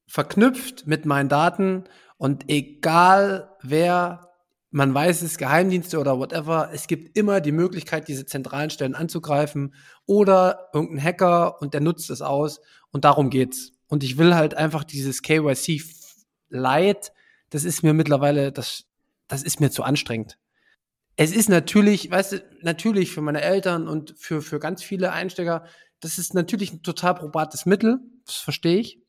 verknüpft mit meinen Daten und egal wer man weiß es, Geheimdienste oder whatever, es gibt immer die Möglichkeit, diese zentralen Stellen anzugreifen oder irgendein Hacker und der nutzt es aus und darum geht's. Und ich will halt einfach dieses KYC Light, das ist mir mittlerweile, das, das ist mir zu anstrengend. Es ist natürlich, weißt du, natürlich für meine Eltern und für, für ganz viele Einsteiger, das ist natürlich ein total probates Mittel, das verstehe ich.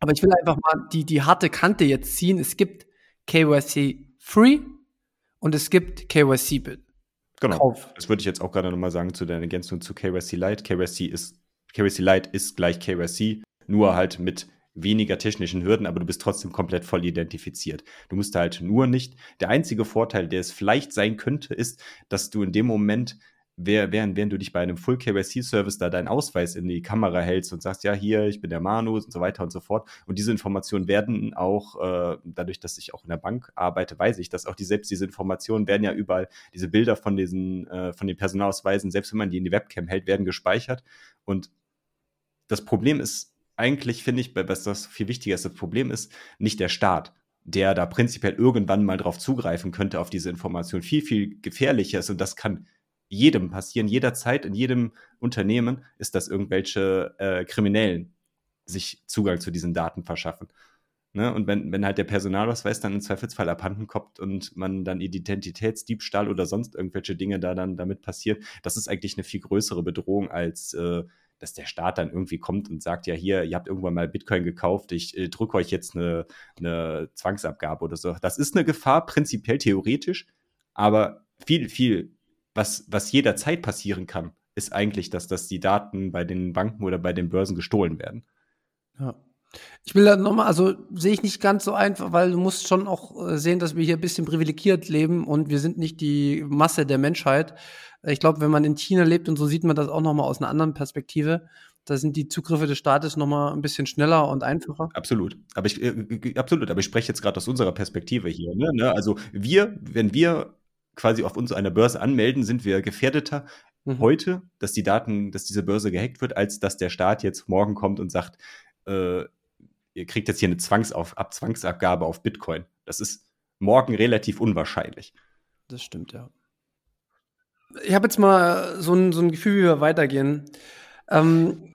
Aber ich will einfach mal die, die harte Kante jetzt ziehen. Es gibt KYC Free und es gibt KYC-Bit. Genau. Kauf. Das würde ich jetzt auch gerade nochmal sagen zu deiner Ergänzung zu KYC Lite. KYC ist KYC Lite ist gleich KYC, nur halt mit weniger technischen Hürden, aber du bist trotzdem komplett voll identifiziert. Du musst halt nur nicht, der einzige Vorteil, der es vielleicht sein könnte, ist, dass du in dem Moment während, während du dich bei einem Full KYC-Service da deinen Ausweis in die Kamera hältst und sagst, ja, hier, ich bin der Manu und so weiter und so fort. Und diese Informationen werden auch, äh, dadurch, dass ich auch in der Bank arbeite, weiß ich, dass auch die, selbst diese Informationen werden ja überall, diese Bilder von diesen, äh, von den Personalausweisen, selbst wenn man die in die Webcam hält, werden gespeichert. Und das Problem ist eigentlich, finde ich, was das viel wichtiger ist, das Problem ist nicht der Staat der da prinzipiell irgendwann mal drauf zugreifen könnte auf diese Information, viel, viel gefährlicher ist. Und das kann jedem passieren, jederzeit, in jedem Unternehmen ist, dass irgendwelche äh, Kriminellen sich Zugang zu diesen Daten verschaffen. Ne? Und wenn, wenn halt der Personalausweis dann im Zweifelsfall abhanden kommt und man dann Identitätsdiebstahl oder sonst irgendwelche Dinge da dann damit passieren, das ist eigentlich eine viel größere Bedrohung, als äh, dass der Staat dann irgendwie kommt und sagt, ja, hier, ihr habt irgendwann mal Bitcoin gekauft, ich äh, drücke euch jetzt eine, eine Zwangsabgabe oder so. Das ist eine Gefahr, prinzipiell theoretisch, aber viel, viel was, was jederzeit passieren kann, ist eigentlich, dass, dass die Daten bei den Banken oder bei den Börsen gestohlen werden. Ja. Ich will da nochmal, also sehe ich nicht ganz so einfach, weil du musst schon auch äh, sehen, dass wir hier ein bisschen privilegiert leben und wir sind nicht die Masse der Menschheit. Ich glaube, wenn man in China lebt und so sieht man das auch nochmal aus einer anderen Perspektive. Da sind die Zugriffe des Staates nochmal ein bisschen schneller und einfacher. Absolut. Aber ich, äh, absolut. Aber ich spreche jetzt gerade aus unserer Perspektive hier. Ne? ne? Also wir, wenn wir quasi auf uns einer Börse anmelden, sind wir gefährdeter mhm. heute, dass die Daten, dass diese Börse gehackt wird, als dass der Staat jetzt morgen kommt und sagt, äh, ihr kriegt jetzt hier eine Zwangsauf Ab Zwangsabgabe auf Bitcoin. Das ist morgen relativ unwahrscheinlich. Das stimmt, ja. Ich habe jetzt mal so ein, so ein Gefühl, wie wir weitergehen. Ähm,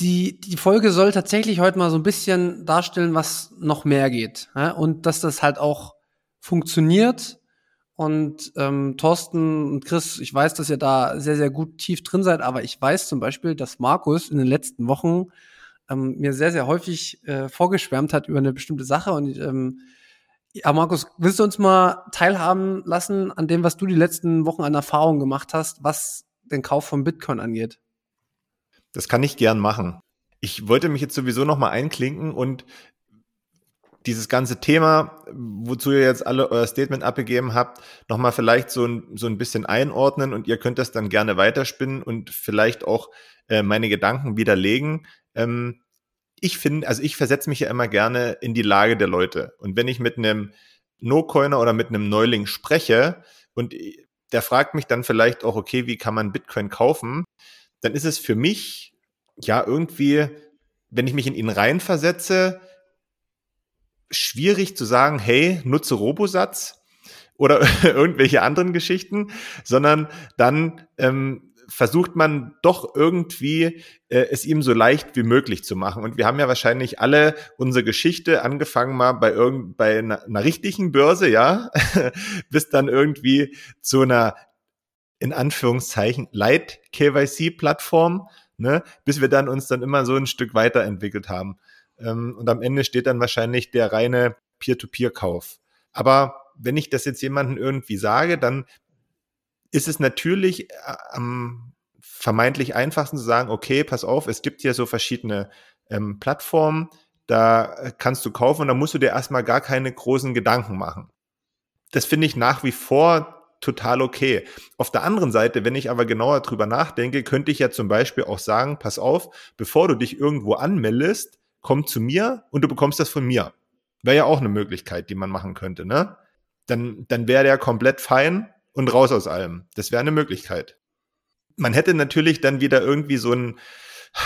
die, die Folge soll tatsächlich heute mal so ein bisschen darstellen, was noch mehr geht. Ja? Und dass das halt auch funktioniert und ähm, Thorsten und Chris, ich weiß, dass ihr da sehr, sehr gut tief drin seid, aber ich weiß zum Beispiel, dass Markus in den letzten Wochen ähm, mir sehr, sehr häufig äh, vorgeschwärmt hat über eine bestimmte Sache. Und ähm, ja, Markus, willst du uns mal teilhaben lassen an dem, was du die letzten Wochen an Erfahrung gemacht hast, was den Kauf von Bitcoin angeht? Das kann ich gern machen. Ich wollte mich jetzt sowieso noch mal einklinken und dieses ganze Thema, wozu ihr jetzt alle euer Statement abgegeben habt, nochmal vielleicht so ein, so ein bisschen einordnen und ihr könnt das dann gerne weiterspinnen und vielleicht auch äh, meine Gedanken widerlegen. Ähm, ich finde, also ich versetze mich ja immer gerne in die Lage der Leute. Und wenn ich mit einem No-Coiner oder mit einem Neuling spreche und der fragt mich dann vielleicht auch, okay, wie kann man Bitcoin kaufen? Dann ist es für mich ja irgendwie, wenn ich mich in ihn reinversetze, schwierig zu sagen, hey, nutze Robosatz oder irgendwelche anderen Geschichten, sondern dann ähm, versucht man doch irgendwie äh, es ihm so leicht wie möglich zu machen. Und wir haben ja wahrscheinlich alle unsere Geschichte angefangen mal bei irgend bei einer, einer richtigen Börse, ja, bis dann irgendwie zu einer in Anführungszeichen Light KYC Plattform, ne, bis wir dann uns dann immer so ein Stück weiterentwickelt haben. Ähm, und am Ende steht dann wahrscheinlich der reine Peer-to-Peer-Kauf. Aber wenn ich das jetzt jemandem irgendwie sage, dann ist es natürlich äh, am vermeintlich einfachsten zu sagen, okay, pass auf, es gibt hier so verschiedene ähm, Plattformen, da äh, kannst du kaufen und da musst du dir erstmal gar keine großen Gedanken machen. Das finde ich nach wie vor total okay. Auf der anderen Seite, wenn ich aber genauer drüber nachdenke, könnte ich ja zum Beispiel auch sagen, pass auf, bevor du dich irgendwo anmeldest, komm zu mir und du bekommst das von mir. Wäre ja auch eine Möglichkeit, die man machen könnte, ne? Dann, dann wäre der komplett fein und raus aus allem. Das wäre eine Möglichkeit. Man hätte natürlich dann wieder irgendwie so ein,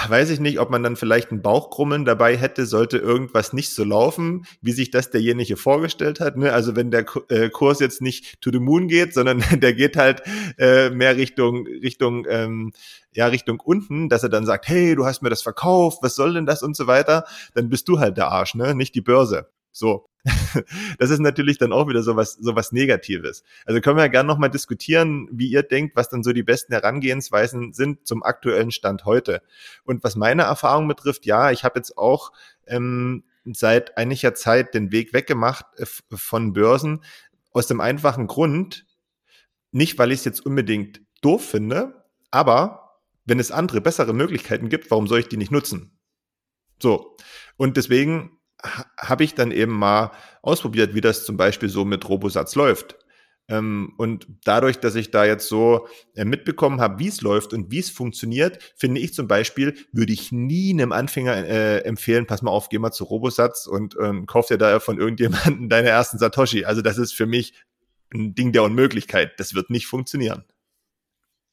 weiß ich nicht, ob man dann vielleicht ein Bauchkrummeln dabei hätte, sollte irgendwas nicht so laufen, wie sich das derjenige vorgestellt hat. Ne? Also wenn der äh, Kurs jetzt nicht to the moon geht, sondern der geht halt äh, mehr Richtung Richtung ähm, ja Richtung unten, dass er dann sagt, hey, du hast mir das verkauft, was soll denn das und so weiter, dann bist du halt der Arsch, ne, nicht die Börse. So. das ist natürlich dann auch wieder so was, so was Negatives. Also können wir ja gerne nochmal diskutieren, wie ihr denkt, was dann so die besten Herangehensweisen sind zum aktuellen Stand heute. Und was meine Erfahrung betrifft, ja, ich habe jetzt auch ähm, seit einiger Zeit den Weg weggemacht äh, von Börsen aus dem einfachen Grund, nicht weil ich es jetzt unbedingt doof finde, aber Wenn es andere, bessere Möglichkeiten gibt, warum soll ich die nicht nutzen? So. Und deswegen habe ich dann eben mal ausprobiert, wie das zum Beispiel so mit Robosatz läuft. Ähm, und dadurch, dass ich da jetzt so äh, mitbekommen habe, wie es läuft und wie es funktioniert, finde ich zum Beispiel, würde ich nie einem Anfänger äh, empfehlen, pass mal auf, geh mal zu Robosatz und ähm, kauf dir da von irgendjemandem deine ersten Satoshi. Also das ist für mich ein Ding der Unmöglichkeit. Das wird nicht funktionieren.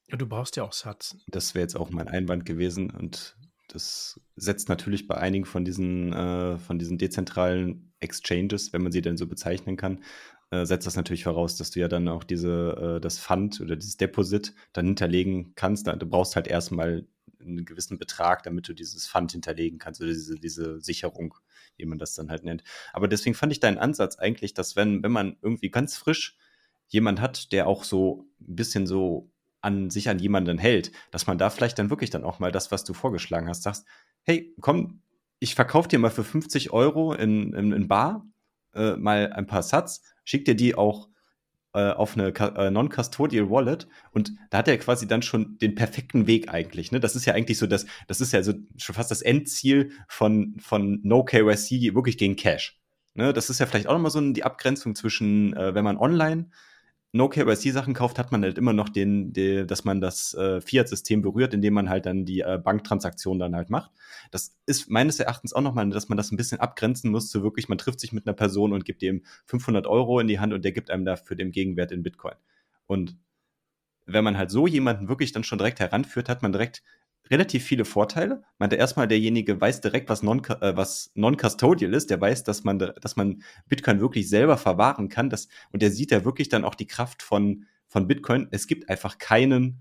Ja, du brauchst ja auch Satz. Das wäre jetzt auch mein Einwand gewesen und das setzt natürlich bei einigen von diesen, äh, von diesen dezentralen Exchanges, wenn man sie denn so bezeichnen kann, äh, setzt das natürlich voraus, dass du ja dann auch diese, äh, das Fund oder dieses Deposit dann hinterlegen kannst. Du brauchst halt erstmal einen gewissen Betrag, damit du dieses Fund hinterlegen kannst, oder diese, diese Sicherung, wie man das dann halt nennt. Aber deswegen fand ich deinen Ansatz eigentlich, dass wenn, wenn man irgendwie ganz frisch jemand hat, der auch so ein bisschen so an sich an jemanden hält, dass man da vielleicht dann wirklich dann auch mal das, was du vorgeschlagen hast, sagst, hey, komm, ich verkaufe dir mal für 50 Euro in, in, in Bar äh, mal ein paar Satz, schick dir die auch äh, auf eine äh, Non-Custodial Wallet und da hat er quasi dann schon den perfekten Weg eigentlich. Ne? Das ist ja eigentlich so das, das ist ja so schon fast das Endziel von, von No KYC wirklich gegen Cash. Ne? Das ist ja vielleicht auch nochmal so die Abgrenzung zwischen, äh, wenn man online No-KYC-Sachen kauft, hat man halt immer noch den, den dass man das äh, Fiat-System berührt, indem man halt dann die äh, Banktransaktion dann halt macht. Das ist meines Erachtens auch nochmal, dass man das ein bisschen abgrenzen muss zu wirklich, man trifft sich mit einer Person und gibt ihm 500 Euro in die Hand und der gibt einem dafür den Gegenwert in Bitcoin. Und wenn man halt so jemanden wirklich dann schon direkt heranführt, hat man direkt relativ viele Vorteile. Meinte erstmal, derjenige weiß direkt, was non, äh, was non-custodial ist. Der weiß, dass man, dass man Bitcoin wirklich selber verwahren kann. Das, und der sieht ja wirklich dann auch die Kraft von, von Bitcoin. Es gibt einfach keinen,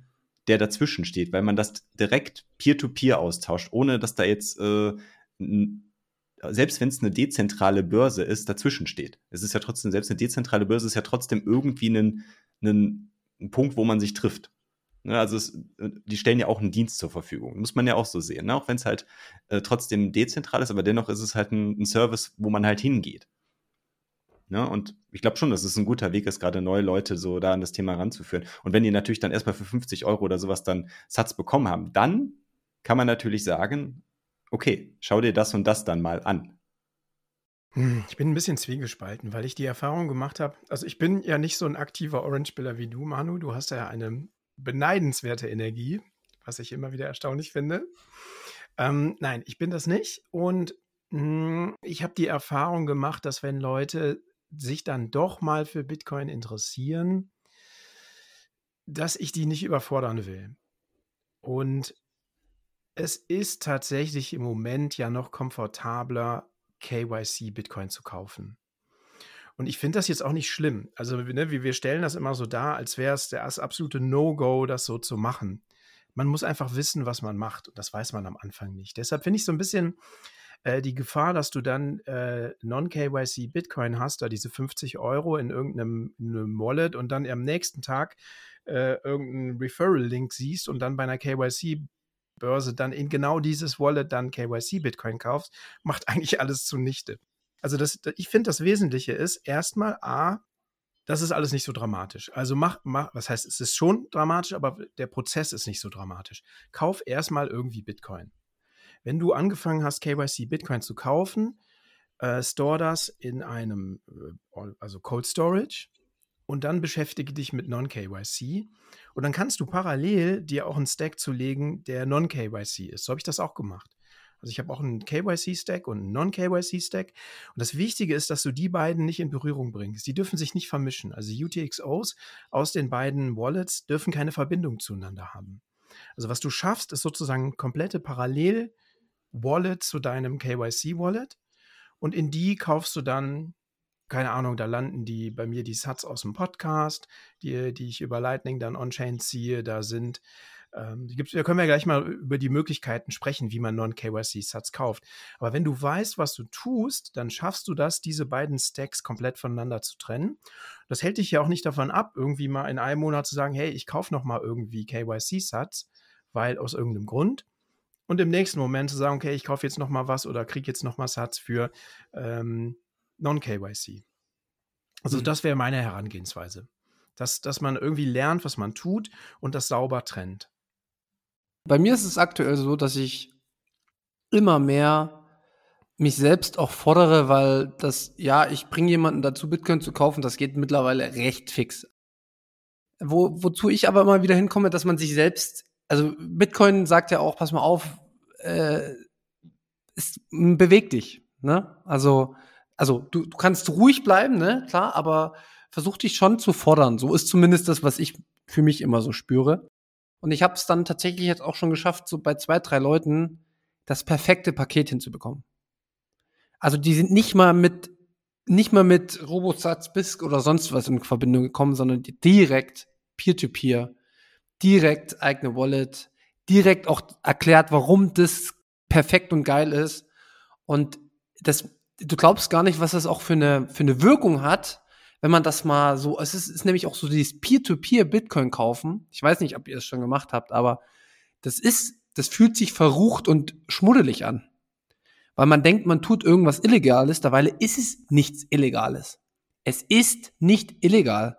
der dazwischen steht, weil man das direkt peer-to-peer -peer austauscht, ohne dass da jetzt, äh, selbst wenn es eine dezentrale Börse ist, dazwischen steht. Es ist ja trotzdem, selbst eine dezentrale Börse ist ja trotzdem irgendwie ein, ein, ein Punkt, wo man sich trifft. Ne, also es, äh, die stellen ja auch einen Dienst zur Verfügung. Muss man ja auch so sehen. Ne? Auch wenn es halt äh, trotzdem dezentral ist, aber dennoch ist es halt ein, ein Service, wo man halt hingeht. Ne? Und ich glaube schon, dass es ein guter Weg ist, gerade neue Leute so da an das Thema ranzuführen. Und wenn die natürlich dann erstmal für 50 Euro oder sowas dann Satz bekommen haben, dann kann man natürlich sagen, okay, schau dir das und das dann mal an. Hm, ich bin ein bisschen zwiegespalten, weil ich die Erfahrung gemacht habe. Also ich bin ja nicht so ein aktiver Orange-Spieler wie du, Manu. Du hast ja eine beneidenswerte Energie, was ich immer wieder erstaunlich finde. Ähm, nein, ich bin das nicht. Und mh, hm, ich habe die Erfahrung gemacht, dass wenn Leute sich dann doch mal für Bitcoin interessieren, dass ich die nicht überfordern will. Und es ist tatsächlich im Moment ja noch komfortabler, KYC Bitcoin zu kaufen. Und ich finde das jetzt auch nicht schlimm. Also, ne, wir stellen das immer so dar, als wäre es das absolute No-Go, das so zu machen. Man muss einfach wissen, was man macht. Und das weiß man am Anfang nicht. Deshalb finde ich so ein bisschen äh, die Gefahr, dass du dann äh, Non-KYC Bitcoin hast, da diese 50 Euro in irgendeinem in Wallet und dann am nächsten Tag äh, irgendeinen Referral-Link siehst und dann bei einer KYC Börse dann in genau dieses Wallet dann KYC Bitcoin kaufst, macht eigentlich alles zunichte. Also das, ich finde, das Wesentliche ist erstmal A, das ist alles nicht so dramatisch. Also mach, mach, was heißt, es ist schon dramatisch, aber der Prozess ist nicht so dramatisch. Kauf erstmal irgendwie Bitcoin. Wenn du angefangen hast, KYC Bitcoin zu kaufen, äh, store das in einem, äh, also Cold Storage und dann beschäftige dich mit Non-KYC und dann kannst du parallel dir auch einen Stack zulegen, der Non-KYC ist. So habe ich das auch gemacht. Also ich habe auch einen KYC-Stack und einen Non-KYC-Stack. Und das Wichtige ist, dass du die beiden nicht in Berührung bringst. Die dürfen sich nicht vermischen. Also UTXOs aus den beiden Wallets dürfen keine Verbindung zueinander haben. Also was du schaffst, ist sozusagen komplette Parallel-Wallet zu deinem KYC-Wallet. Und in die kaufst du dann keine Ahnung, da landen die bei mir die Sats aus dem Podcast, die, die ich über Lightning dann on-chain ziehe. Da sind ähm, da können wir gleich mal über die Möglichkeiten sprechen, wie man Non-KYC-Sats kauft. Aber wenn du weißt, was du tust, dann schaffst du das, diese beiden Stacks komplett voneinander zu trennen. Das hält dich ja auch nicht davon ab, irgendwie mal in einem Monat zu sagen, hey, ich kaufe noch mal irgendwie KYC-Sats, weil aus irgendeinem Grund. Und im nächsten Moment zu sagen, okay, ich kaufe jetzt noch mal was oder kriege jetzt noch mal Sats für ähm, Non-KYC. Also mhm. das wäre meine Herangehensweise. Dass, dass man irgendwie lernt, was man tut und das sauber trennt. Bei mir ist es aktuell so, dass ich immer mehr mich selbst auch fordere, weil das, ja, ich bringe jemanden dazu, Bitcoin zu kaufen, das geht mittlerweile recht fix. Wo, wozu ich aber immer wieder hinkomme, dass man sich selbst, also Bitcoin sagt ja auch, pass mal auf, äh, es bewegt dich, ne? Also, also du, du kannst ruhig bleiben, ne, klar, aber versuch dich schon zu fordern. So ist zumindest das, was ich für mich immer so spüre. Und ich habe es dann tatsächlich jetzt auch schon geschafft, so bei zwei, drei Leuten das perfekte Paket hinzubekommen. Also die sind nicht mal mit nicht mal mit Robosatz, BISC oder sonst was in Verbindung gekommen, sondern direkt Peer-to-Peer, -Peer, direkt eigene Wallet, direkt auch erklärt, warum das perfekt und geil ist. Und das, du glaubst gar nicht, was das auch für eine, für eine Wirkung hat, wenn man das mal so, es ist, ist nämlich auch so dieses Peer-to-Peer Bitcoin kaufen. Ich weiß nicht, ob ihr es schon gemacht habt, aber das ist, das fühlt sich verrucht und schmuddelig an weil man denkt, man tut irgendwas Illegales, dabei ist es nichts Illegales. Es ist nicht illegal.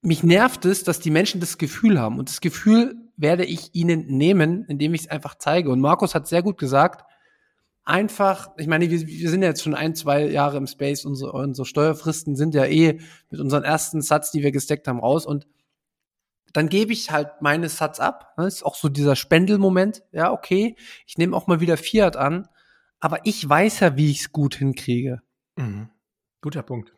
Mich nervt es, dass die Menschen das Gefühl haben. Und das Gefühl werde ich ihnen nehmen, indem ich es einfach zeige. Und Markus hat sehr gut gesagt, einfach, ich meine, wir, wir sind ja jetzt schon ein, zwei Jahre im Space, unsere, unsere Steuerfristen sind ja eh mit unseren ersten Satz, die wir gesteckt haben, raus. Und dann gebe ich halt meine Satz ab. Das ist auch so dieser Spendelmoment. Ja, okay, ich nehme auch mal wieder Fiat an aber ich weiß ja, wie ich es gut hinkriege. Mhm. Guter Punkt.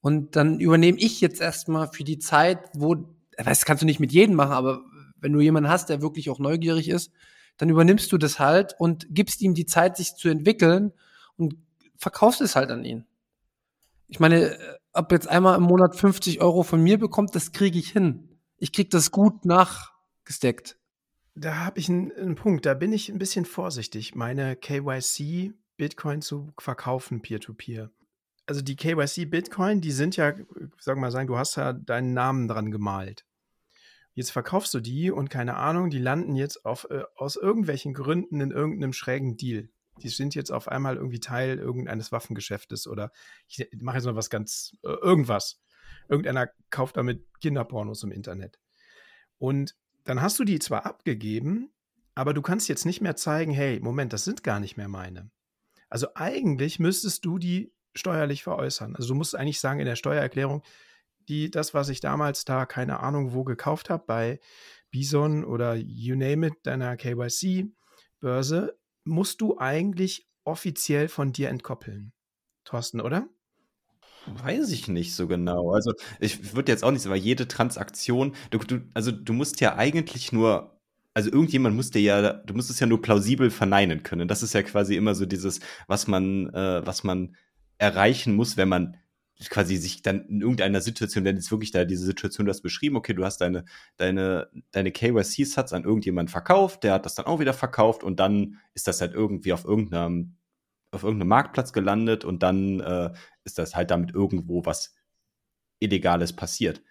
Und dann übernehme ich jetzt erstmal für die Zeit, wo, das kannst du nicht mit jedem machen, aber wenn du jemanden hast, der wirklich auch neugierig ist, dann übernimmst du das halt und gibst ihm die Zeit, sich zu entwickeln und verkaufst es halt an ihn. Ich meine, ob jetzt einmal im Monat 50 Euro von mir bekommt, das kriege ich hin. Ich krieg das gut nachgesteckt. Da habe ich einen, einen Punkt, da bin ich ein bisschen vorsichtig, meine KYC Bitcoin zu verkaufen peer-to-peer. Also die KYC Bitcoin, die sind ja, sag mal sagen, du hast ja deinen Namen dran gemalt. Jetzt verkaufst du die und keine Ahnung, die landen jetzt auf, äh, aus irgendwelchen Gründen in irgendeinem schrägen Deal. Die sind jetzt auf einmal irgendwie Teil irgendeines Waffengeschäftes oder ich mache jetzt mal was ganz, äh, irgendwas. Irgendeiner kauft damit Kinderpornos im Internet. Und dann hast du die zwar abgegeben, aber du kannst jetzt nicht mehr zeigen, hey, Moment, das sind gar nicht mehr meine. Also eigentlich müsstest du die steuerlich veräußern. Also du musst eigentlich sagen in der Steuererklärung, die, das, was ich damals da, keine Ahnung, wo gekauft habe, bei Bison oder you name it, deiner KYC-Börse, musst du eigentlich offiziell von dir entkoppeln. Thorsten, oder? Weiß ich nicht so genau. Also, ich würde jetzt auch nicht sagen, jede Transaktion du du also, du musst ja eigentlich nur also, irgendjemand muss dir ja du musst es ja nur plausibel verneinen können. Das ist ja quasi immer so dieses, was man äh, was man erreichen muss, wenn man quasi sich dann in irgendeiner Situation wenn jetzt wirklich da diese Situation du hast beschrieben, okay, du hast deine deine deine KYC-Sats an irgendjemanden verkauft, der hat das dann auch wieder verkauft und dann ist das halt irgendwie auf irgendeinem auf irgendeinem Marktplatz gelandet und dann äh, ist das halt damit irgendwo was Illegales passiert.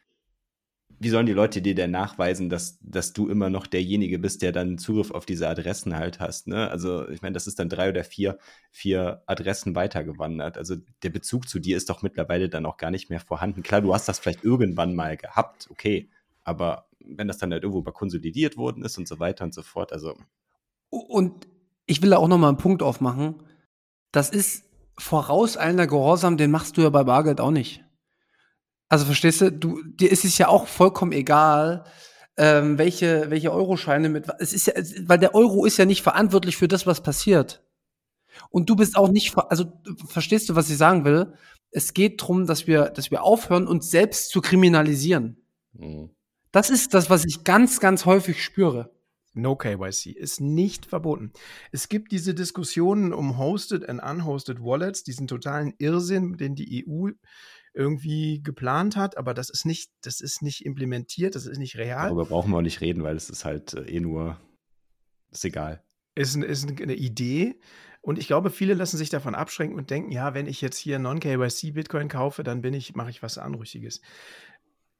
Wie sollen die Leute dir denn nachweisen, dass, dass du immer noch derjenige bist, der dann Zugriff auf diese Adressen halt hast? Ne? Also, ich meine, das ist dann drei oder vier, vier Adressen weitergewandert. Also, der Bezug zu dir ist doch mittlerweile dann auch gar nicht mehr vorhanden. Klar, du hast das vielleicht irgendwann mal gehabt, okay. Aber wenn das dann halt irgendwo mal konsolidiert worden ist und so weiter und so fort, also. Und ich will da auch noch mal einen Punkt aufmachen das ist vorauseilender Gehorsam, den machst du ja bei Bargeld auch nicht. Also verstehst du, du dir ist es ja auch vollkommen egal, ähm, welche, welche Euroscheine mit. Es ist ja, weil der Euro ist ja nicht verantwortlich für das, was passiert. Und du bist auch nicht, also verstehst du, was ich sagen will? Es geht darum, dass wir, dass wir aufhören, uns selbst zu kriminalisieren. Mhm. Das ist das, was ich ganz, ganz häufig spüre. No KYC ist nicht verboten. Es gibt diese Diskussionen um Hosted and Unhosted Wallets, diesen totalen Irrsinn, den die EU irgendwie geplant hat, aber das ist nicht, das ist nicht implementiert, das ist nicht real. Darüber brauchen wir auch nicht reden, weil es ist halt äh, eh nur, ist egal. Ist, ist eine Idee. Und ich glaube, viele lassen sich davon abschränken und denken, ja, wenn ich jetzt hier Non-KYC Bitcoin kaufe, dann bin ich, mache ich was Anrüchiges.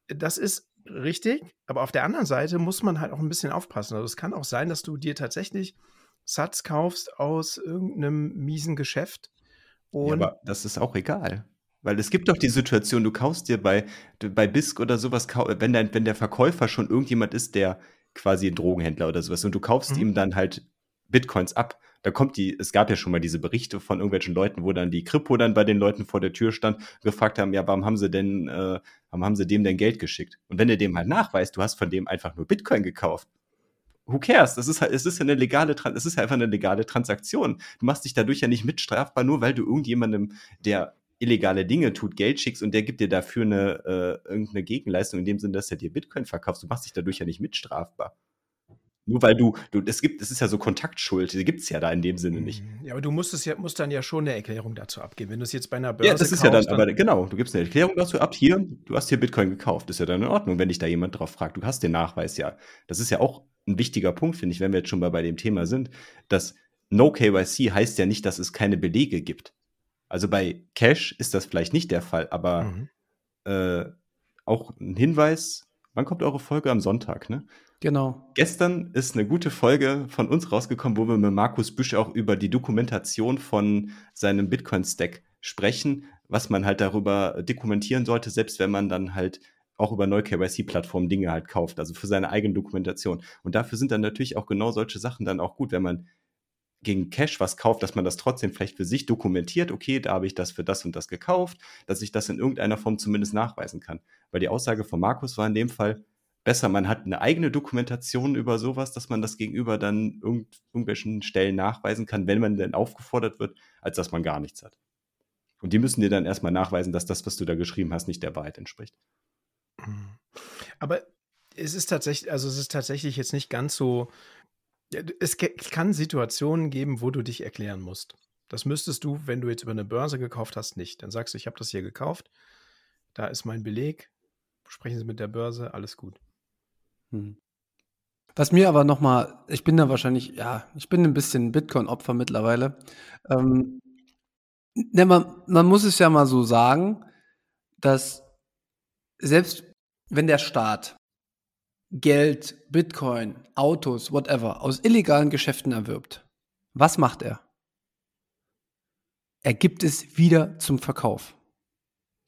Das ist richtig, aber auf der anderen Seite muss man halt auch ein bisschen aufpassen. Also es kann auch sein, dass du dir tatsächlich Satz kaufst aus irgendeinem miesen Geschäft. ja, aber das ist auch egal. Weil es gibt doch die Situation, du kaufst dir bei, bei BISC oder sowas, wenn, dein, wenn der Verkäufer schon irgendjemand ist, der quasi ein Drogenhändler oder sowas und du kaufst Mhm. ihm dann halt Bitcoins ab. Da kommt die, es gab ja schon mal diese Berichte von irgendwelchen Leuten, wo dann die Kripo dann bei den Leuten vor der Tür stand und gefragt haben, ja, warum haben sie denn, äh, warum haben sie dem denn Geld geschickt? Und wenn du dem halt nachweist, du hast von dem einfach nur Bitcoin gekauft, who cares? Das ist halt, es ist ja eine legale, es ist ja einfach eine legale Transaktion. Du machst dich dadurch ja nicht mitstrafbar, nur weil du irgendjemandem, der illegale Dinge tut, Geld schickst und der gibt dir dafür eine äh, irgendeine Gegenleistung, in dem Sinne, dass er dir Bitcoin verkaufst. Du machst dich dadurch ja nicht mitstrafbar. Nur weil du, du, es gibt, es ist ja so Kontaktschuld, die gibt's ja da in dem Sinne nicht. Mhm. Ja, aber du musst es ja, musst dann ja schon eine Erklärung dazu abgeben. Wenn du es jetzt bei einer Börse Ja, das ist ja dann, kaufst, aber genau, du gibst eine Erklärung dazu ab, hier, du hast hier Bitcoin gekauft, ist ja dann in Ordnung, wenn dich da jemand drauf fragt, du hast den Nachweis ja. Das ist ja auch ein wichtiger Punkt, finde ich, wenn wir jetzt schon mal bei dem Thema sind, dass No KYC heißt ja nicht, dass es keine Belege gibt. Also bei Cash ist das vielleicht nicht der Fall, aber Mhm. äh, auch ein Hinweis, wann kommt eure Folge am Sonntag, ne? Genau. Gestern ist eine gute Folge von uns rausgekommen, wo wir mit Markus Büsch auch über die Dokumentation von seinem Bitcoin-Stack sprechen, was man halt darüber dokumentieren sollte, selbst wenn man dann halt auch über Neu-KYC-Plattformen Dinge halt kauft, also für seine eigene Dokumentation. Und dafür sind dann natürlich auch genau solche Sachen dann auch gut, wenn man gegen Cash was kauft, dass man das trotzdem vielleicht für sich dokumentiert, okay, da habe ich das für das und das gekauft, dass ich das in irgendeiner Form zumindest nachweisen kann. Weil die Aussage von Markus war in dem Fall, besser, man hat eine eigene Dokumentation über sowas, dass man das gegenüber dann irgend, irgendwelchen Stellen nachweisen kann, wenn man denn aufgefordert wird, als dass man gar nichts hat. Und die müssen dir dann erstmal nachweisen, dass das, was du da geschrieben hast, nicht der Wahrheit entspricht. Mhm. Aber es ist tatsächlich, also es ist tatsächlich jetzt nicht ganz so. Es kann Situationen geben, wo du dich erklären musst. Das müsstest du, wenn du jetzt über eine Börse gekauft hast, nicht. Dann sagst du, ich habe das hier gekauft, da ist mein Beleg, sprechen Sie mit der Börse, alles gut. Hm. Was mir aber noch mal, ich bin da wahrscheinlich, ja, ich bin ein bisschen Bitcoin-Opfer mittlerweile. Ähm, ne, man, man muss es ja mal so sagen, dass selbst wenn der Staat Geld, Bitcoin, Autos, whatever, aus illegalen Geschäften erwirbt, was macht er? Er gibt es wieder zum Verkauf.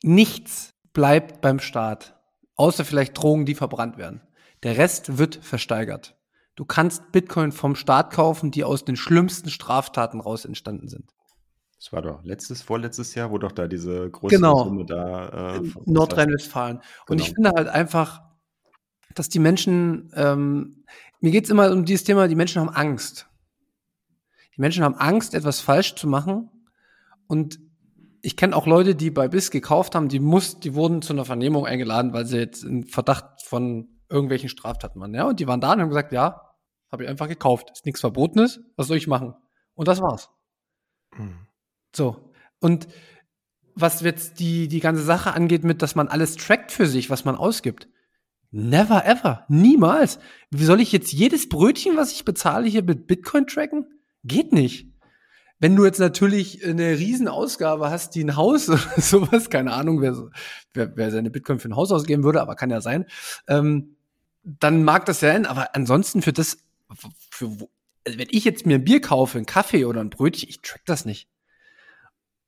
Nichts bleibt beim Staat, außer vielleicht Drogen, die verbrannt werden. Der Rest wird versteigert. Du kannst Bitcoin vom Staat kaufen, die aus den schlimmsten Straftaten raus entstanden sind. Das war doch letztes, vorletztes Jahr, wo doch da diese große Genau. Summe da. Äh, Nordrhein-Westfalen. Und Genau. ich finde halt einfach, dass die Menschen, ähm, mir geht's immer um dieses Thema, die Menschen haben Angst. Die Menschen haben Angst, etwas falsch zu machen. Und ich kenne auch Leute, die bei BIS gekauft haben, die muss, die wurden zu einer Vernehmung eingeladen, weil sie jetzt in Verdacht von irgendwelchen Straftaten waren. Ja, und die waren da und haben gesagt, ja, habe ich einfach gekauft. Ist nichts Verbotenes, was soll ich machen? Und das war's. Mhm. So. Und was jetzt die, die ganze Sache angeht, mit, dass man alles trackt für sich, was man ausgibt. Never ever. Niemals. Wie soll ich jetzt jedes Brötchen, was ich bezahle, hier mit Bitcoin tracken? Geht nicht. Wenn du jetzt natürlich eine Riesenausgabe hast, die ein Haus oder sowas, keine Ahnung, wer, wer, wer seine Bitcoin für ein Haus ausgeben würde, aber kann ja sein, ähm, dann mag das sein, aber ansonsten für das, für, also wenn ich jetzt mir ein Bier kaufe, einen Kaffee oder ein Brötchen, ich track das nicht.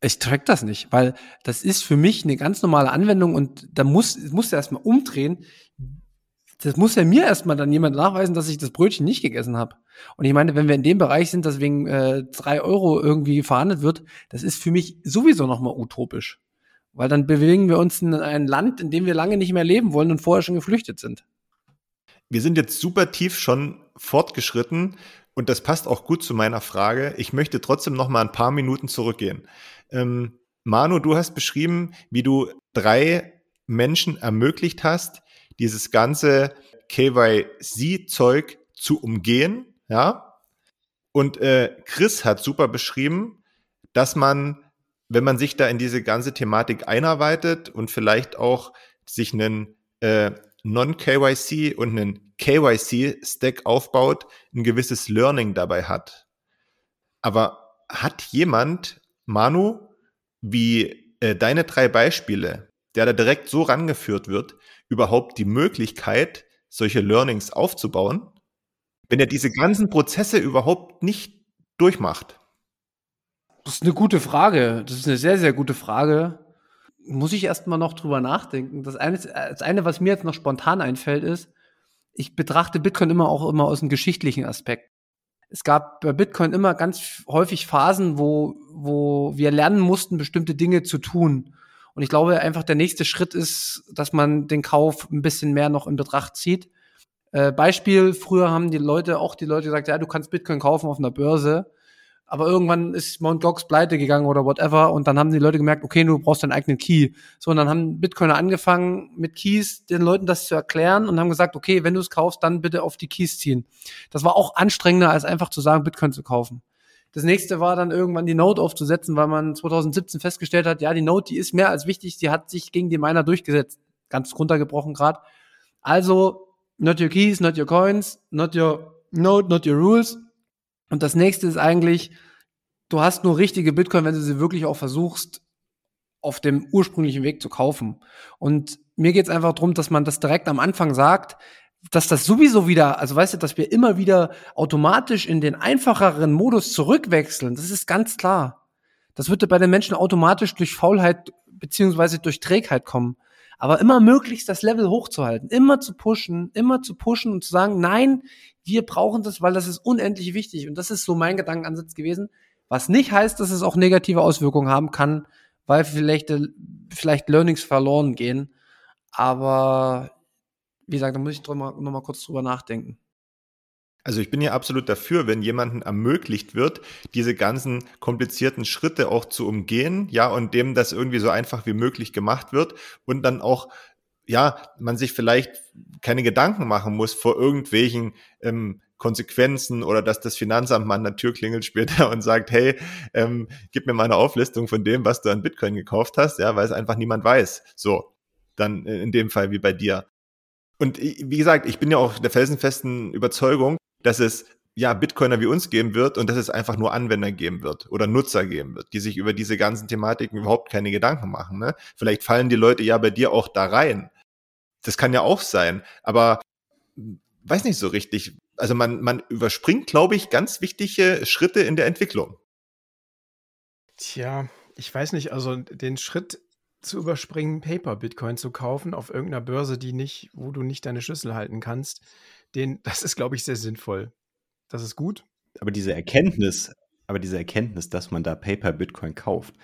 Ich track das nicht, weil das ist für mich eine ganz normale Anwendung und da muss, muss er erstmal umdrehen. Das muss ja mir erstmal dann jemand nachweisen, dass ich das Brötchen nicht gegessen habe. Und ich meine, wenn wir in dem Bereich sind, dass wegen äh, drei Euro irgendwie verhandelt wird, das ist für mich sowieso nochmal utopisch. Weil dann bewegen wir uns in ein Land, in dem wir lange nicht mehr leben wollen und vorher schon geflüchtet sind. Wir sind jetzt super tief schon fortgeschritten und das passt auch gut zu meiner Frage. Ich möchte trotzdem noch mal ein paar Minuten zurückgehen. Ähm, Manu, du hast beschrieben, wie du drei Menschen ermöglicht hast, dieses ganze KYC-Zeug zu umgehen, ja. Und äh, Chris hat super beschrieben, dass man, wenn man sich da in diese ganze Thematik einarbeitet und vielleicht auch sich einen äh, Non-KYC und einen KYC-Stack aufbaut, ein gewisses Learning dabei hat. Aber hat jemand, Manu, wie äh, deine drei Beispiele, der da direkt so rangeführt wird, überhaupt die Möglichkeit, solche Learnings aufzubauen, wenn er diese ganzen Prozesse überhaupt nicht durchmacht? Das ist eine gute Frage. Das ist eine sehr, sehr gute Frage. Muss ich erst mal noch drüber nachdenken. Das eine, das eine, was mir jetzt noch spontan einfällt, ist, ich betrachte Bitcoin immer auch immer aus einem geschichtlichen Aspekt. Es gab bei Bitcoin immer ganz häufig Phasen, wo, wo wir lernen mussten, bestimmte Dinge zu tun. Und ich glaube einfach, der nächste Schritt ist, dass man den Kauf ein bisschen mehr noch in Betracht zieht. Äh, Beispiel, früher haben die Leute, auch die Leute gesagt, ja, du kannst Bitcoin kaufen auf einer Börse. Aber irgendwann ist Mount Gox pleite gegangen oder whatever und dann haben die Leute gemerkt, okay, du brauchst deinen eigenen Key. So, und dann haben Bitcoiner angefangen, mit Keys den Leuten das zu erklären und haben gesagt, okay, wenn du es kaufst, dann bitte auf die Keys ziehen. Das war auch anstrengender, als einfach zu sagen, Bitcoin zu kaufen. Das nächste war dann irgendwann die Note aufzusetzen, weil man 2017 festgestellt hat, ja, die Note, die ist mehr als wichtig, die hat sich gegen die Miner durchgesetzt. Ganz runtergebrochen gerade. Also, not your keys, not your coins, not your note, not your rules und das nächste ist eigentlich, du hast nur richtige Bitcoin, wenn du sie wirklich auch versuchst, auf dem ursprünglichen Weg zu kaufen. Und mir geht es einfach darum, dass man das direkt am Anfang sagt, dass das sowieso wieder, also weißt du, dass wir immer wieder automatisch in den einfacheren Modus zurückwechseln, das ist ganz klar. Das würde bei den Menschen automatisch durch Faulheit beziehungsweise durch Trägheit kommen. Aber immer möglichst das Level hochzuhalten, immer zu pushen, immer zu pushen und zu sagen, nein, wir brauchen das, weil das ist unendlich wichtig. Und das ist so mein Gedankenansatz gewesen. Was nicht heißt, dass es auch negative Auswirkungen haben kann, weil vielleicht, äh, vielleicht Learnings verloren gehen. Aber wie gesagt, da muss ich drüber, noch mal kurz drüber nachdenken. Also ich bin ja absolut dafür, wenn jemandem ermöglicht wird, diese ganzen komplizierten Schritte auch zu umgehen, ja, und dem das irgendwie so einfach wie möglich gemacht wird und dann auch, ja, man sich vielleicht keine Gedanken machen muss vor irgendwelchen ähm, Konsequenzen oder dass das Finanzamt mal an der Tür klingelt später und sagt, hey, ähm, gib mir mal eine Auflistung von dem, was du an Bitcoin gekauft hast, ja, weil es einfach niemand weiß. So, dann in dem Fall wie bei dir. Und wie gesagt, ich bin ja auch der felsenfesten Überzeugung, dass es ja Bitcoiner wie uns geben wird und dass es einfach nur Anwender geben wird oder Nutzer geben wird, die sich über diese ganzen Thematiken überhaupt keine Gedanken machen. Ne? Vielleicht fallen die Leute ja bei dir auch da rein. Das kann ja auch sein, aber weiß nicht so richtig. Also man, man überspringt, glaube ich, ganz wichtige Schritte in der Entwicklung. Tja, ich weiß nicht, also den Schritt zu überspringen, Paper Bitcoin zu kaufen auf irgendeiner Börse, die nicht, wo du nicht deine Schlüssel halten kannst, den, das ist, glaube ich, sehr sinnvoll. Das ist gut. Aber diese Erkenntnis, aber diese Erkenntnis, dass man da Paper Bitcoin kauft,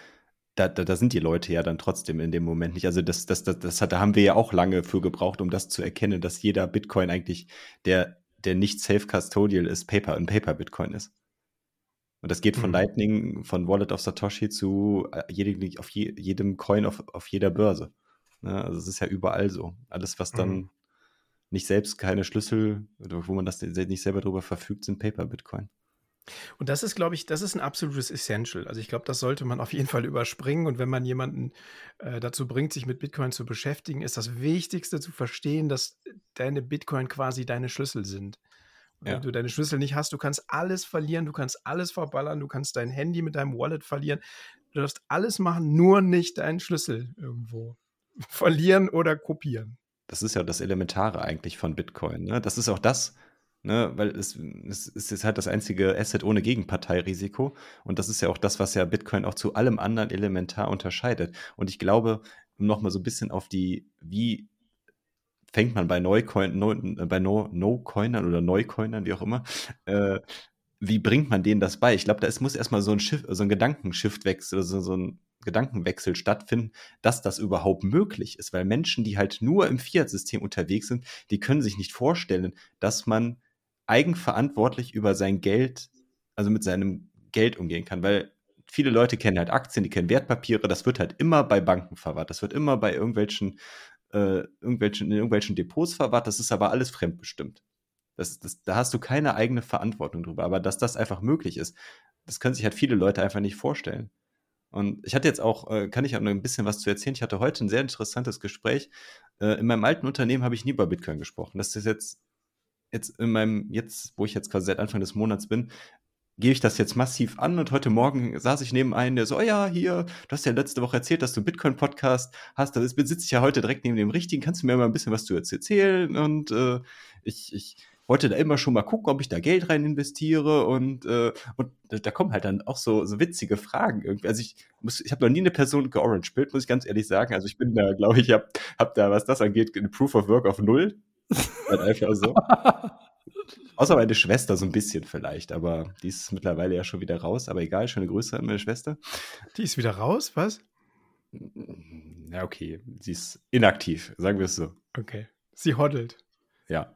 da, da, da, sind die Leute ja dann trotzdem in dem Moment nicht. Also das, das, das, das hat, da haben wir ja auch lange für gebraucht, um das zu erkennen, dass jeder Bitcoin eigentlich, der, der nicht self-custodial ist, Paper, ein Paper-Bitcoin ist. Und das geht von mhm. Lightning, von Wallet of Satoshi zu äh, jedem, auf je, jedem Coin auf, auf jeder Börse. Ne? Also es ist ja überall so. Alles, was dann mhm nicht selbst keine Schlüssel, wo man das nicht selber darüber verfügt, sind Paper-Bitcoin. Und das ist, glaube ich, das ist ein absolutes Essential. Also ich glaube, das sollte man auf jeden Fall überspringen. Und wenn man jemanden äh, dazu bringt, sich mit Bitcoin zu beschäftigen, ist das Wichtigste zu verstehen, dass deine Bitcoin quasi deine Schlüssel sind. Und ja. wenn du deine Schlüssel nicht hast, du kannst alles verlieren, du kannst alles verballern, du kannst dein Handy mit deinem Wallet verlieren. Du darfst alles machen, nur nicht deinen Schlüssel irgendwo verlieren oder kopieren. Das ist ja das Elementare eigentlich von Bitcoin. Ne? Das ist auch das, ne? weil es, es, ist halt das einzige Asset ohne Gegenparteirisiko. Und das ist ja auch das, was ja Bitcoin auch zu allem anderen elementar unterscheidet. Und ich glaube, um nochmal so ein bisschen auf die, wie fängt man bei Neucoin, no, bei No-Coinern no oder Neucoinern, wie auch immer, äh, wie bringt man denen das bei? Ich glaube, da ist, muss erstmal so ein Schiff, so ein Gedankenshiftwechsel, so, so ein Gedankenwechsel stattfinden, dass das überhaupt möglich ist. Weil Menschen, die halt nur im Fiat-System unterwegs sind, die können sich nicht vorstellen, dass man eigenverantwortlich über sein Geld, also mit seinem Geld umgehen kann. Weil viele Leute kennen halt Aktien, die kennen Wertpapiere, das wird halt immer bei Banken verwahrt, das wird immer bei irgendwelchen, äh, irgendwelchen, in irgendwelchen Depots verwahrt, das ist aber alles fremdbestimmt. Das, das, da hast du keine eigene Verantwortung drüber. Aber dass das einfach möglich ist, das können sich halt viele Leute einfach nicht vorstellen. Und ich hatte jetzt auch, äh, kann ich auch noch ein bisschen was zu erzählen. Ich hatte heute ein sehr interessantes Gespräch. Äh, in meinem alten Unternehmen habe ich nie über Bitcoin gesprochen. Das ist jetzt, jetzt in meinem, jetzt, wo ich jetzt quasi seit Anfang des Monats bin, gehe ich das jetzt massiv an und heute Morgen saß ich neben einem, der so, oh ja, hier, du hast ja letzte Woche erzählt, dass du Bitcoin-Podcast hast, da sitze ich ja heute direkt neben dem Richtigen, kannst du mir mal ein bisschen was zu erzählen und äh, ich, ich wollte da immer schon mal gucken, ob ich da Geld rein investiere und, äh, und da kommen halt dann auch so, so witzige Fragen irgendwie. Also ich muss, ich habe noch nie eine Person georange bild muss ich ganz ehrlich sagen. Also ich bin da, glaube ich, habe hab da, was das angeht, eine Proof of Work auf null. halt einfach so. Außer meine Schwester so ein bisschen vielleicht, aber die ist mittlerweile ja schon wieder raus. Aber egal, schöne Grüße an meine Schwester. Die ist wieder raus, was? Ja, okay. Sie ist inaktiv, sagen wir es so. Okay. Sie hoddelt. Ja,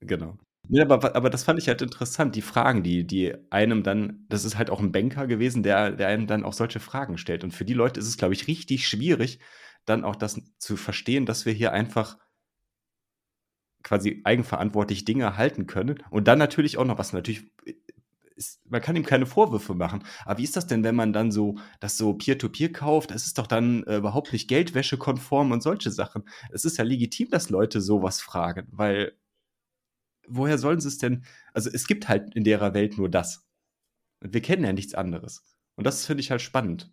genau. Ja, aber, aber das fand ich halt interessant, die Fragen, die, die einem dann, das ist halt auch ein Banker gewesen, der, der einem dann auch solche Fragen stellt. Und für die Leute ist es, glaube ich, richtig schwierig, dann auch das zu verstehen, dass wir hier einfach quasi eigenverantwortlich Dinge halten können. Und dann natürlich auch noch, was natürlich ist, man kann ihm keine Vorwürfe machen. Aber wie ist das denn, wenn man dann so das so Peer-to-Peer -Peer kauft? Das ist doch dann äh, überhaupt nicht Geldwäschekonform und solche Sachen. Es ist ja legitim, dass Leute sowas fragen, weil woher sollen sie es denn? Also es gibt halt in der Welt nur das. Und wir kennen ja nichts anderes. Und das finde ich halt spannend.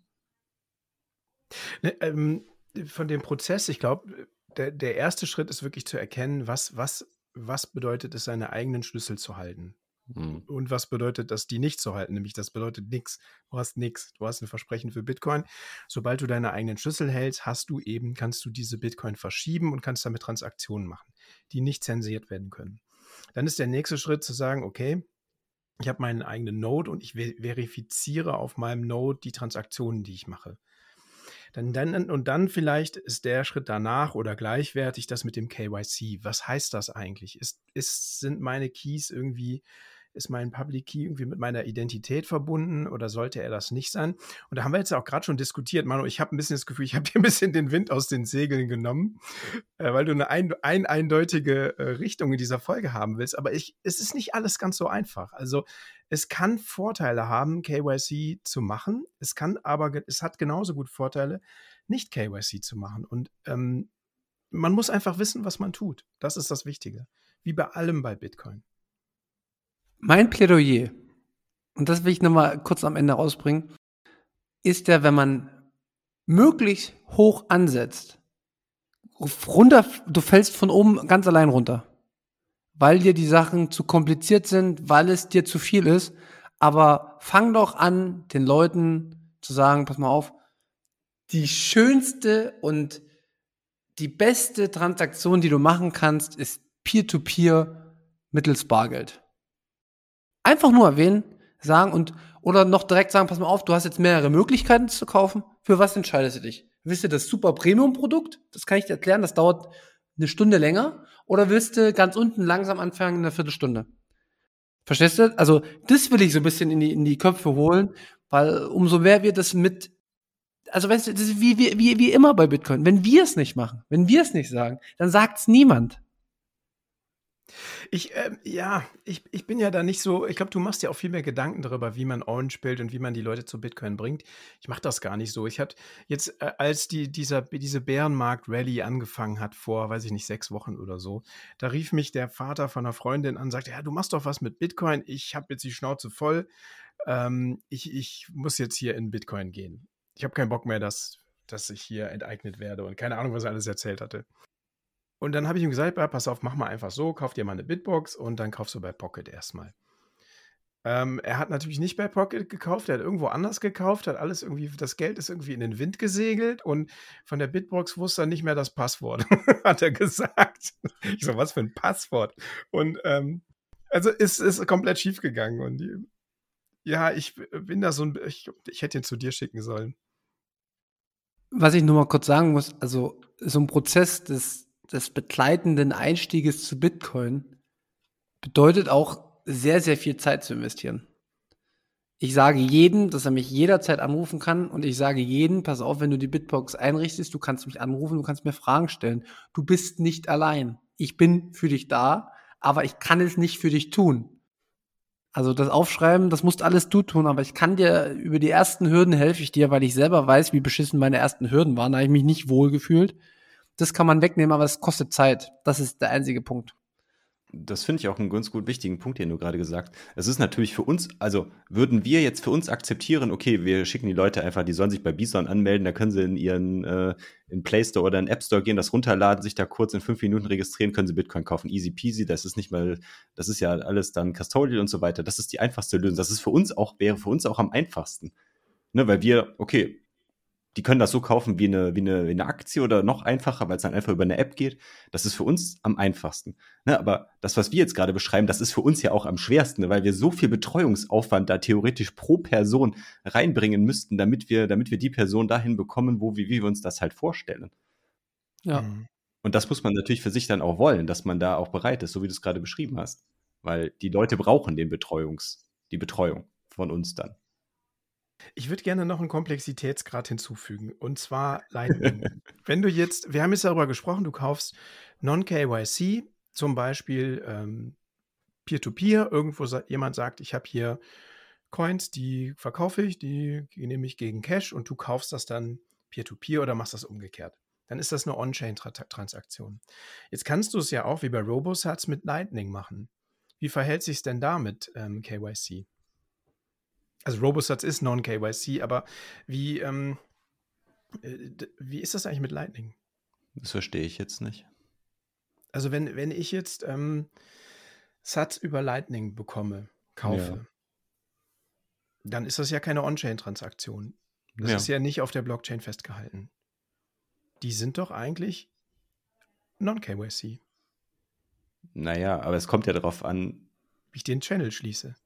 Ne, ähm, von dem Prozess, ich glaube, der, der erste Schritt ist wirklich zu erkennen, was, was, was bedeutet es, seine eigenen Schlüssel zu halten. Mhm. Und was bedeutet das, die nicht zu halten? Nämlich, das bedeutet nichts. Du hast nichts. Du hast ein Versprechen für Bitcoin. Sobald du deine eigenen Schlüssel hältst, hast du eben, kannst du diese Bitcoin verschieben und kannst damit Transaktionen machen, die nicht zensiert werden können. Dann ist der nächste Schritt zu sagen, okay, ich habe meinen eigenen Node und ich verifiziere auf meinem Node die Transaktionen, die ich mache. Dann, dann, und dann vielleicht ist der Schritt danach oder gleichwertig das mit dem KYC. Was heißt das eigentlich? Ist, ist, sind meine Keys irgendwie ist mein Public Key irgendwie mit meiner Identität verbunden oder sollte er das nicht sein? Und da haben wir jetzt auch gerade schon diskutiert, Manu, ich habe ein bisschen das Gefühl, ich habe dir ein bisschen den Wind aus den Segeln genommen, äh, weil du eine ein, ein eindeutige äh, Richtung in dieser Folge haben willst. Aber ich, es ist nicht alles ganz so einfach. Also es kann Vorteile haben, KYC zu machen. Es kann aber, es hat genauso gut Vorteile, nicht KYC zu machen. Und ähm, man muss einfach wissen, was man tut. Das ist das Wichtige. Wie bei allem bei Bitcoin. Mein Plädoyer, und das will ich nochmal kurz am Ende rausbringen, ist ja, wenn man möglichst hoch ansetzt, runter, du fällst von oben ganz allein runter, weil dir die Sachen zu kompliziert sind, weil es dir zu viel ist. Aber fang doch an, den Leuten zu sagen, pass mal auf, die schönste und die beste Transaktion, die du machen kannst, ist Peer-to-Peer -Peer mittels Bargeld einfach nur erwähnen, sagen und oder noch direkt sagen, pass mal auf, du hast jetzt mehrere Möglichkeiten zu kaufen. Für was entscheidest du dich? Willst du das super Premium-Produkt? Das kann ich dir erklären, das dauert eine Stunde länger. Oder willst du ganz unten langsam anfangen in einer Viertelstunde? Verstehst du? Also, das will ich so ein bisschen in die, in die Köpfe holen, weil umso mehr wir das mit, also weißt du, das ist wie, wie, wie, wie immer bei Bitcoin. Wenn wir es nicht machen, wenn wir es nicht sagen, dann sagt es niemand. Ich, äh, ja, ich, ich bin ja da nicht so, ich glaube, du machst ja auch viel mehr Gedanken darüber, wie man Orange bildet und wie man die Leute zu Bitcoin bringt. Ich mache das gar nicht so. Ich hatte jetzt, äh, als die, dieser, diese Bärenmarkt-Rally angefangen hat, vor, weiß ich nicht, sechs Wochen oder so, da rief mich der Vater von einer Freundin an und sagte, ja, du machst doch was mit Bitcoin, ich habe jetzt die Schnauze voll, ähm, ich, ich muss jetzt hier in Bitcoin gehen. Ich habe keinen Bock mehr, dass, dass ich hier enteignet werde und keine Ahnung, was er alles erzählt hatte. Und dann habe ich ihm gesagt, ja, pass auf, mach mal einfach so, kauf dir mal eine Bitbox und dann kaufst du bei Pocket erstmal. Ähm, er hat natürlich nicht bei Pocket gekauft, er hat irgendwo anders gekauft, hat alles irgendwie, das Geld ist irgendwie in den Wind gesegelt und von der Bitbox wusste er nicht mehr das Passwort, hat er gesagt. Ich so, was für ein Passwort? Und ähm, also ist, ist komplett schief gegangen und die, ja, ich bin da so ein, ich, ich hätte ihn zu dir schicken sollen. Was ich nur mal kurz sagen muss, also so ein Prozess des des begleitenden Einstieges zu Bitcoin bedeutet auch sehr, sehr viel Zeit zu investieren. Ich sage jedem, dass er mich jederzeit anrufen kann und ich sage jedem, pass auf, wenn du die Bitbox einrichtest, du kannst mich anrufen, du kannst mir Fragen stellen. Du bist nicht allein. Ich bin für dich da, aber ich kann es nicht für dich tun. Also das Aufschreiben, das musst alles du tun, aber ich kann dir über die ersten Hürden helfe ich dir, weil ich selber weiß, wie beschissen meine ersten Hürden waren. Da habe ich mich nicht wohl gefühlt. Das kann man wegnehmen, aber es kostet Zeit. Das ist der einzige Punkt. Das finde ich auch einen ganz gut wichtigen Punkt, den du gerade gesagt. Es ist natürlich für uns, also würden wir jetzt für uns akzeptieren, okay, wir schicken die Leute einfach, die sollen sich bei Bison anmelden, da können sie in ihren äh, in Play Store oder in App Store gehen, das runterladen, sich da kurz in fünf Minuten registrieren, können sie Bitcoin kaufen. Easy peasy, das ist nicht mal, das ist ja alles dann Custodial und so weiter. Das ist die einfachste Lösung. Das ist für uns auch, wäre für uns auch am einfachsten. Ne, weil wir, okay, die können das so kaufen wie eine, wie eine, wie eine Aktie oder noch einfacher, weil es dann einfach über eine App geht. Das ist für uns am einfachsten. Ne? Aber das, was wir jetzt gerade beschreiben, das ist für uns ja auch am schwersten, weil wir so viel Betreuungsaufwand da theoretisch pro Person reinbringen müssten, damit wir, damit wir die Person dahin bekommen, wo wie, wie wir uns das halt vorstellen. Ja. Mhm. Und das muss man natürlich für sich dann auch wollen, dass man da auch bereit ist, so wie du es gerade beschrieben hast. Weil die Leute brauchen den Betreuungs, die Betreuung von uns dann. Ich würde gerne noch einen Komplexitätsgrad hinzufügen, und zwar Lightning. Wenn du jetzt, wir haben jetzt darüber gesprochen, du kaufst Non-KYC, zum Beispiel ähm, Peer-to-Peer, irgendwo sa jemand sagt, ich habe hier Coins, die verkaufe ich, die nehme ich gegen Cash und du kaufst das dann Peer-to-Peer -Peer oder machst das umgekehrt. Dann ist das eine On-Chain-Transaktion. Jetzt kannst du es ja auch wie bei Robosats mit Lightning machen. Wie verhält sich es denn da mit ähm, KYC? Also Robosats ist Non-KYC, aber wie, ähm, äh, wie ist das eigentlich mit Lightning? Das verstehe ich jetzt nicht. Also wenn, wenn ich jetzt ähm, Sats über Lightning bekomme, kaufe, ja. dann ist das ja keine On-Chain-Transaktion. Das ja. ist ja nicht auf der Blockchain festgehalten. Die sind doch eigentlich Non-KYC. Naja, aber es kommt ja darauf an, wie ich den Channel schließe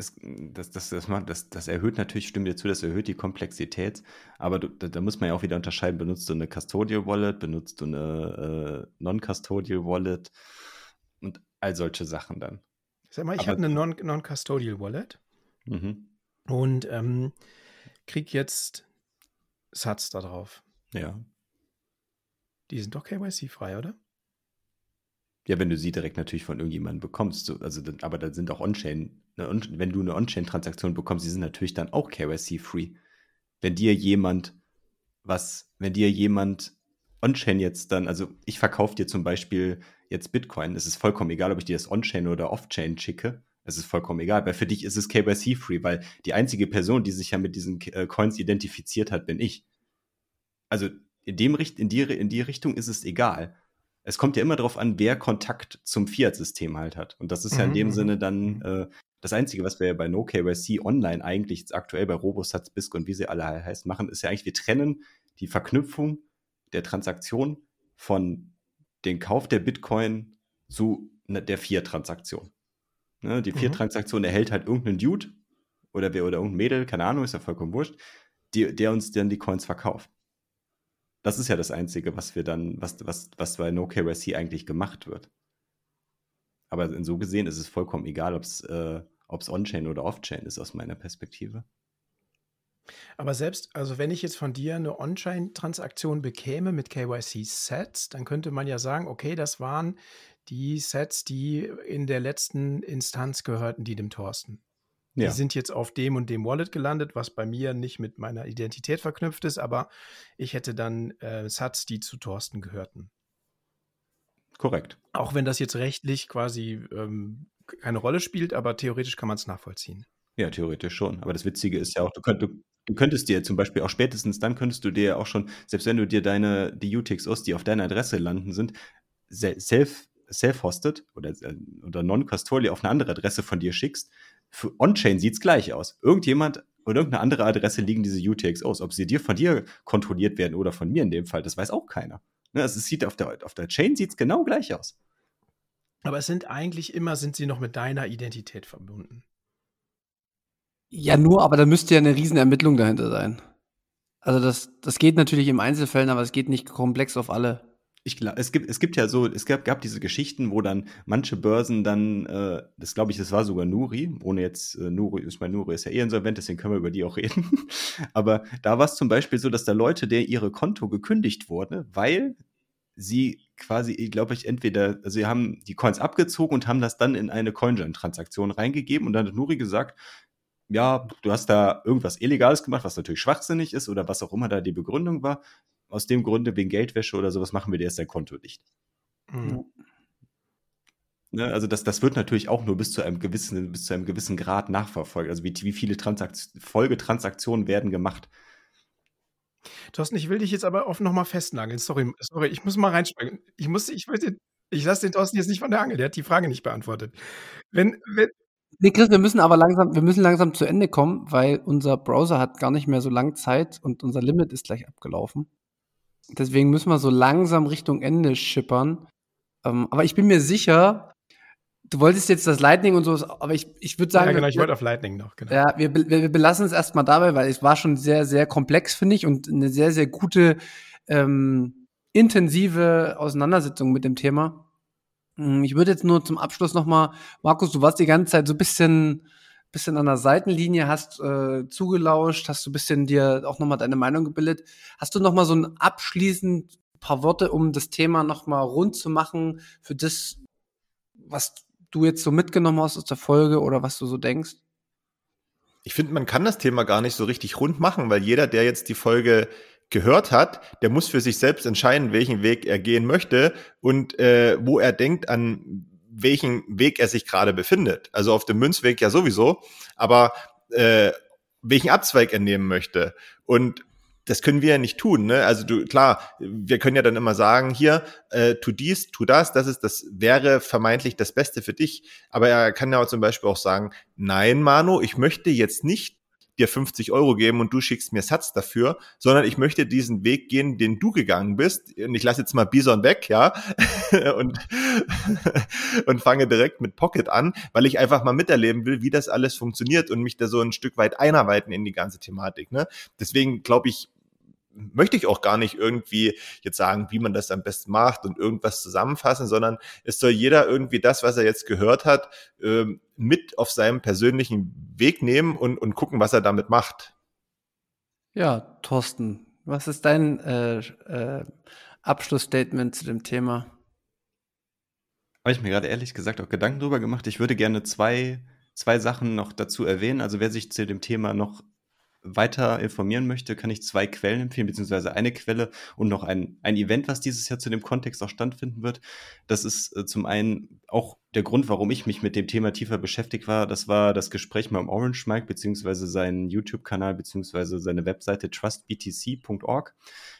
es, das, das, das, das, das erhöht natürlich, stimmt dir zu, das erhöht die Komplexität, aber du, da, da, muss man ja auch wieder unterscheiden, benutzt du eine Custodial Wallet, benutzt du eine äh, Non-Custodial Wallet und all solche Sachen dann. Sag mal, ich habe eine Non-Custodial -Non Wallet mhm. und ähm, krieg jetzt Sats da drauf. Ja. Die sind doch KYC-frei, oder? Ja, wenn du sie direkt natürlich von irgendjemandem bekommst. So, also, aber da sind auch On-Chain, ne, wenn du eine On-Chain-Transaktion bekommst, die sind natürlich dann auch KYC-free. Wenn dir jemand was, wenn dir jemand On-Chain jetzt dann, also ich verkaufe dir zum Beispiel jetzt Bitcoin, es ist vollkommen egal, ob ich dir das On-Chain oder Off-Chain schicke. Es ist vollkommen egal, weil für dich ist es KYC-free, weil die einzige Person, die sich ja mit diesen äh, Coins identifiziert hat, bin ich. Also in, dem, in, die, in die Richtung ist es egal es kommt ja immer darauf an, wer Kontakt zum Fiat-System halt hat. Und das ist ja in dem mhm. Sinne dann mhm. äh, das Einzige, was wir ja bei NoKYC online eigentlich jetzt aktuell bei Robosats, BISC und wie sie alle heißen, machen, ist ja eigentlich, wir trennen die Verknüpfung der Transaktion von dem Kauf der Bitcoin zu ne, der Fiat-Transaktion. Ne, die mhm. Fiat-Transaktion erhält halt irgendeinen Dude oder wer oder irgendein Mädel, keine Ahnung, ist ja vollkommen wurscht, die, der uns dann die Coins verkauft. Das ist ja das Einzige, was wir dann, was, was, was bei NoKYC eigentlich gemacht wird. Aber in so gesehen ist es vollkommen egal, ob es äh, On-Chain oder Off-Chain ist, aus meiner Perspektive. Aber selbst, also wenn ich jetzt von dir eine On-Chain-Transaktion bekäme mit KYC-Sets, dann könnte man ja sagen, okay, das waren die Sets, die in der letzten Instanz gehörten, die dem Thorsten. Die ja. sind jetzt auf dem und dem Wallet gelandet, was bei mir nicht mit meiner Identität verknüpft ist, aber ich hätte dann äh, Sats, die zu Thorsten gehörten. Korrekt. Auch wenn das jetzt rechtlich quasi ähm, keine Rolle spielt, aber theoretisch kann man es nachvollziehen. Ja, theoretisch schon. Aber das Witzige ist ja auch, du, könnt, du, du, könntest dir zum Beispiel auch spätestens dann könntest du dir auch schon, selbst wenn du dir deine, die UTXOs, die auf deiner Adresse landen sind, self, self-hosted oder, äh, oder non-custodial auf eine andere Adresse von dir schickst, für On-Chain sieht es gleich aus. Irgendjemand oder irgendeine andere Adresse liegen diese UTXOs. Ob sie dir von dir kontrolliert werden oder von mir in dem Fall, das weiß auch keiner. Ne, also es sieht auf der, auf der Chain sieht es genau gleich aus. Aber es sind eigentlich immer, sind sie noch mit deiner Identität verbunden. Ja, nur, aber da müsste ja eine Riesenermittlung dahinter sein. Also das, das geht natürlich im Einzelfällen, aber es geht nicht komplex auf alle ich glaube, es gibt, es gibt ja so, es gab, gab diese Geschichten, wo dann manche Börsen dann, äh, das glaube ich, das war sogar Nuri, ohne jetzt, äh, Nuri, ich meine, Nuri ist ja eh insolvent, deswegen können wir über die auch reden. Aber da war es zum Beispiel so, dass da Leute, der ihre Konto gekündigt wurde, weil sie quasi, glaube ich, entweder, also sie haben die Coins abgezogen und haben das dann in eine CoinJoin-Transaktion reingegeben und dann hat Nuri gesagt, ja, du hast da irgendwas Illegales gemacht, was natürlich schwachsinnig ist oder was auch immer da die Begründung war aus dem Grunde wegen Geldwäsche oder sowas machen wir dir erst dein Konto dicht. Mhm. Ne, also das, das wird natürlich auch nur bis zu einem gewissen, bis zu einem gewissen Grad nachverfolgt. Also wie, wie viele Transakt Folgetransaktionen werden gemacht. Thorsten, ich will dich jetzt aber offen nochmal festnageln. Sorry, sorry, ich muss mal reinspringen. Ich muss, ich will den, ich lasse den Thorsten jetzt nicht von der Angel, der hat die Frage nicht beantwortet. Wenn, wenn, Nee, Chris, wir müssen aber langsam, wir müssen langsam zu Ende kommen, weil unser Browser hat gar nicht mehr so lange Zeit und unser Limit ist gleich abgelaufen. Deswegen müssen wir so langsam Richtung Ende schippern. Ähm, aber ich bin mir sicher, du wolltest jetzt das Lightning und so, aber ich, ich würde sagen. Ja, genau, ich wollte auf Lightning noch, genau. Ja, wir, wir, wir belassen es erstmal dabei, weil es war schon sehr, sehr komplex, finde ich, und eine sehr, sehr gute, ähm, intensive Auseinandersetzung mit dem Thema. Hm, ich würde jetzt nur zum Abschluss nochmal, Markus, du warst die ganze Zeit so ein bisschen, bisschen an der Seitenlinie, hast äh, zugelauscht, hast du bisschen dir auch nochmal deine Meinung gebildet. Hast du nochmal so ein abschließend paar Worte, um das Thema nochmal rund zu machen für das, was du jetzt so mitgenommen hast aus der Folge oder was du so denkst? Ich finde, man kann das Thema gar nicht so richtig rund machen, weil jeder, der jetzt die Folge gehört hat, der muss für sich selbst entscheiden, welchen Weg er gehen möchte und äh, wo er denkt, an welchen Weg er sich gerade befindet. Also auf dem Münzweg ja sowieso, aber äh, welchen Abzweig er nehmen möchte. Und das können wir ja nicht tun. Ne? Also du, klar, wir können ja dann immer sagen, hier, äh, tu dies, tu das, das ist, das wäre vermeintlich das Beste für dich. Aber er kann ja zum Beispiel auch sagen, nein, Manu, ich möchte jetzt nicht dir 50 Euro geben und du schickst mir Satz dafür, sondern ich möchte diesen Weg gehen, den du gegangen bist. Und ich lasse jetzt mal Bison weg, ja, und, und fange direkt mit Pocket an, weil ich einfach mal miterleben will, wie das alles funktioniert und mich da so ein Stück weit einarbeiten in die ganze Thematik. Ne? Deswegen glaube ich, möchte ich auch gar nicht irgendwie jetzt sagen, wie man das am besten macht und irgendwas zusammenfassen, sondern es soll jeder irgendwie das, was er jetzt gehört hat, ähm, mit auf seinem persönlichen Weg nehmen und, und gucken, was er damit macht. Ja, Thorsten, was ist dein äh, äh, Abschlussstatement zu dem Thema? Habe ich mir gerade ehrlich gesagt auch Gedanken drüber gemacht. Ich würde gerne zwei, zwei Sachen noch dazu erwähnen. Also wer sich zu dem Thema noch weiter informieren möchte, kann ich zwei Quellen empfehlen, beziehungsweise eine Quelle und noch ein, ein Event, was dieses Jahr zu dem Kontext auch stattfinden wird. Das ist äh, zum einen auch der Grund, warum ich mich mit dem Thema tiefer beschäftigt war. Das war das Gespräch mit Orange Mike, beziehungsweise seinen YouTube-Kanal, beziehungsweise seine Webseite trustbtc.org.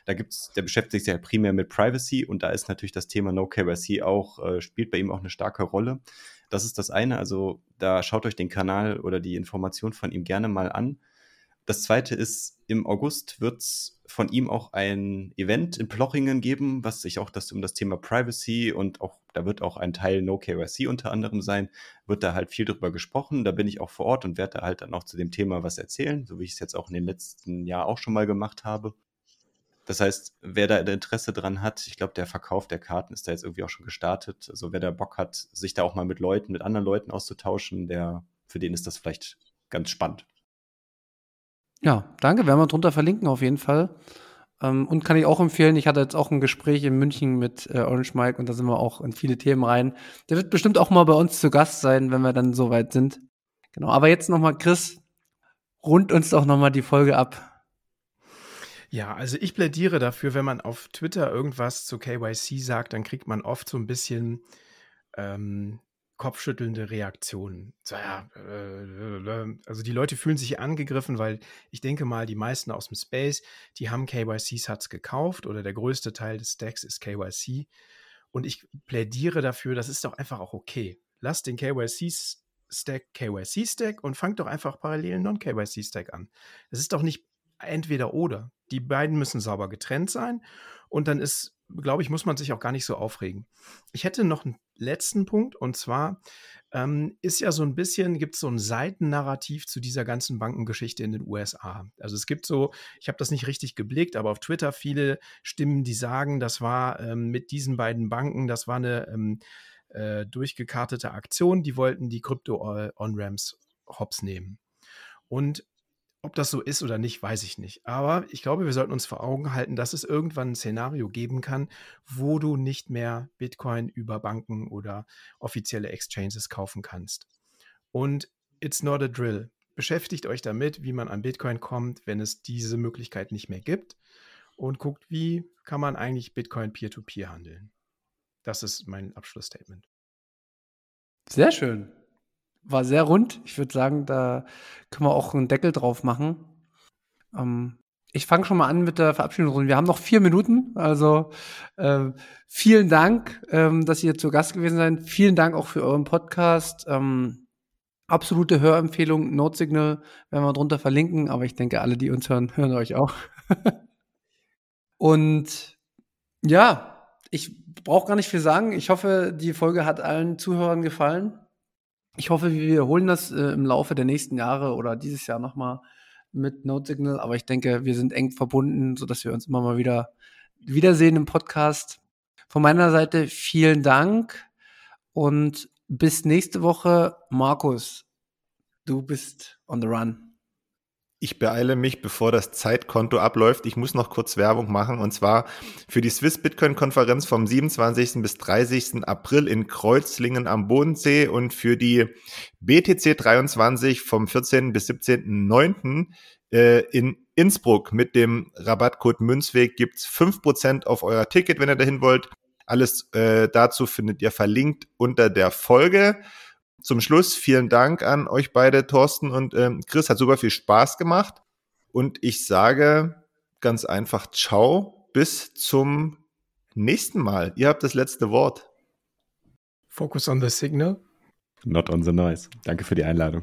Da gibt's, der beschäftigt sich ja primär mit Privacy und da ist natürlich das Thema No KYC auch, äh, spielt bei ihm auch eine starke Rolle. Das ist das eine. Also da schaut euch den Kanal oder die Information von ihm gerne mal an. Das zweite ist, im August wird es von ihm auch ein Event in Plochingen geben, was sich auch das um das Thema Privacy und auch, da wird auch ein Teil No KYC unter anderem sein, wird da halt viel drüber gesprochen. Da bin ich auch vor Ort und werde da halt dann auch zu dem Thema was erzählen, so wie ich es jetzt auch in den letzten Jahren auch schon mal gemacht habe. Das heißt, wer da Interesse dran hat, ich glaube, der Verkauf der Karten ist da jetzt irgendwie auch schon gestartet. Also wer da Bock hat, sich da auch mal mit Leuten, mit anderen Leuten auszutauschen, der, für den ist das vielleicht ganz spannend. Ja, danke. Werden wir drunter verlinken auf jeden Fall. Ähm, und kann ich auch empfehlen, ich hatte jetzt auch ein Gespräch in München mit äh, Orange Mike und da sind wir auch in viele Themen rein. Der wird bestimmt auch mal bei uns zu Gast sein, wenn wir dann soweit sind. Genau. Aber jetzt nochmal, Chris, rund uns doch nochmal die Folge ab. Ja, also ich plädiere dafür, wenn man auf Twitter irgendwas zu KYC sagt, dann kriegt man oft so ein bisschen ähm, kopfschüttelnde Reaktionen. So, ja, äh, äh, also die Leute fühlen sich angegriffen, weil ich denke mal, die meisten aus dem Space, die haben KYC-Sats gekauft oder der größte Teil des Stacks ist KYC. Und ich plädiere dafür, das ist doch einfach auch okay. Lasst den KYC-Stack KYC-Stack und fangt doch einfach parallel einen Non-KYC-Stack an. Es ist doch nicht entweder oder. Die beiden müssen sauber getrennt sein und dann ist glaube ich, muss man sich auch gar nicht so aufregen. Ich hätte noch einen letzten Punkt und zwar ähm, ist ja so ein bisschen, gibt es so ein Seitennarrativ zu dieser ganzen Bankengeschichte in den USA. Also es gibt so, ich habe das nicht richtig geblickt, aber auf Twitter viele Stimmen, die sagen, das war ähm, mit diesen beiden Banken, das war eine ähm, äh, durchgekartete Aktion, die wollten die Krypto-On-Ramps hops nehmen. Und ob das so ist oder nicht, weiß ich nicht. Aber ich glaube, wir sollten uns vor Augen halten, dass es irgendwann ein Szenario geben kann, wo du nicht mehr Bitcoin über Banken oder offizielle Exchanges kaufen kannst. Und it's not a drill. Beschäftigt euch damit, wie man an Bitcoin kommt, wenn es diese Möglichkeit nicht mehr gibt. Und guckt, wie kann man eigentlich Bitcoin peer-to-peer -peer handeln. Das ist mein Abschlussstatement. Sehr schön war sehr rund. Ich würde sagen, da können wir auch einen Deckel drauf machen. Ähm, ich fange schon mal an mit der Verabschiedungsrunde. Wir haben noch vier Minuten. Also äh, vielen Dank, ähm, dass ihr zu Gast gewesen seid. Vielen Dank auch für euren Podcast. Ähm, absolute Hörempfehlung. Note Signal werden wir drunter verlinken, aber ich denke, alle, die uns hören, hören euch auch. Und ja, ich brauche gar nicht viel sagen. Ich hoffe, die Folge hat allen Zuhörern gefallen. Ich hoffe, wir wiederholen das äh, im Laufe der nächsten Jahre oder dieses Jahr nochmal mit Note Signal. Aber ich denke, wir sind eng verbunden, sodass wir uns immer mal wieder wiedersehen im Podcast. Von meiner Seite vielen Dank und bis nächste Woche. Markus, du bist on the run. Ich beeile mich, bevor das Zeitkonto abläuft. Ich muss noch kurz Werbung machen und zwar für die Swiss Bitcoin Konferenz vom 27. bis 30. April in Kreuzlingen am Bodensee und für die BTC 23 vom 14. bis 17.9. Äh, in Innsbruck mit dem Rabattcode Münzweg gibt's fünf Prozent auf euer Ticket, wenn ihr dahin wollt. Alles äh, dazu findet ihr verlinkt unter der Folge zum Schluss vielen Dank an euch beide, Thorsten und ähm, Chris. Hat super viel Spaß gemacht. Und ich sage ganz einfach Ciao, bis zum nächsten Mal. Ihr habt das letzte Wort. Focus on the signal. Not on the noise. Danke für die Einladung.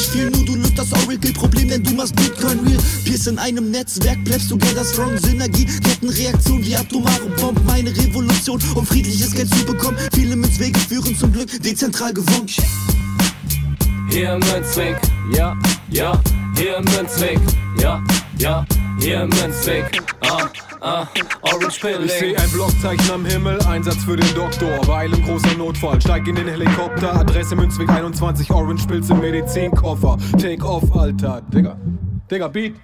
viel, nur du löst das Oracle-Problem, denn du machst Bitcoin real. Peers in einem Netzwerk, bleibst together strong, Synergie, Kettenreaktion wie atomare Bomben, meine Revolution, um friedliches Geld zu bekommen. Viele Münzwege führen zum Glück dezentral gewonnen. Hier Münzweg, ja, ja, hier im Münzweg, ja, ja, hier im Münzweg, ah, ah, Orange Pilling. Ich sehe ein Blockzeichen am Himmel, Einsatz für den Doktor. Weil im großer Notfall, steig in den Helikopter. Adresse Münzweg 21, Orange Pilz im Medizinkoffer. Take off, Alter. Digga, Digga, Beat.